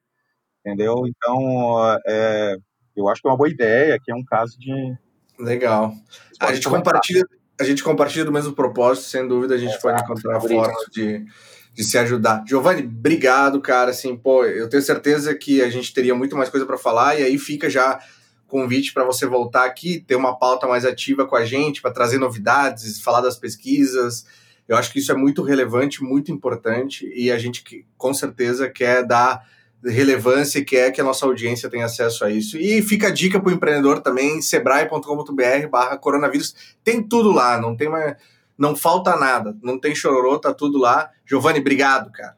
entendeu? Então, é, eu acho que é uma boa ideia, que é um caso de... Legal. A gente compartilha a gente compartilha do mesmo propósito, sem dúvida a gente é, pode encontrar formas de, de se ajudar. Giovanni, obrigado, cara. Assim, pô, eu tenho certeza que a gente teria muito mais coisa para falar e aí fica já convite para você voltar aqui, ter uma pauta mais ativa com a gente, para trazer novidades, falar das pesquisas. Eu acho que isso é muito relevante, muito importante e a gente com certeza quer dar relevância e quer que a nossa audiência tenha acesso a isso. E fica a dica para o empreendedor também, sebrae.com.br barra coronavírus. Tem tudo lá, não tem mais, não falta nada, não tem chororô, tá tudo lá. Giovanni, obrigado, cara.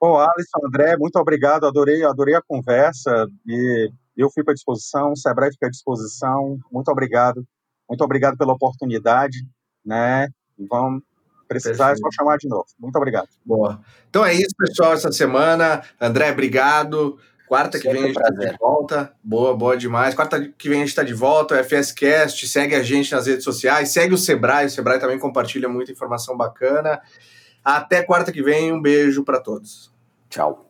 Bom, Alisson, André, muito obrigado, adorei, adorei a conversa e eu fui para disposição, o Sebrae fica à disposição, muito obrigado, muito obrigado pela oportunidade, né, vamos, Precisar é só chamar de novo. Muito obrigado. Boa. Então é isso, pessoal, essa semana. André, obrigado. Quarta que vem a gente está de volta. Boa, boa demais. Quarta que vem a gente está de volta. O FSCast, segue a gente nas redes sociais, segue o Sebrae. O Sebrae também compartilha muita informação bacana. Até quarta que vem. Um beijo para todos. Tchau.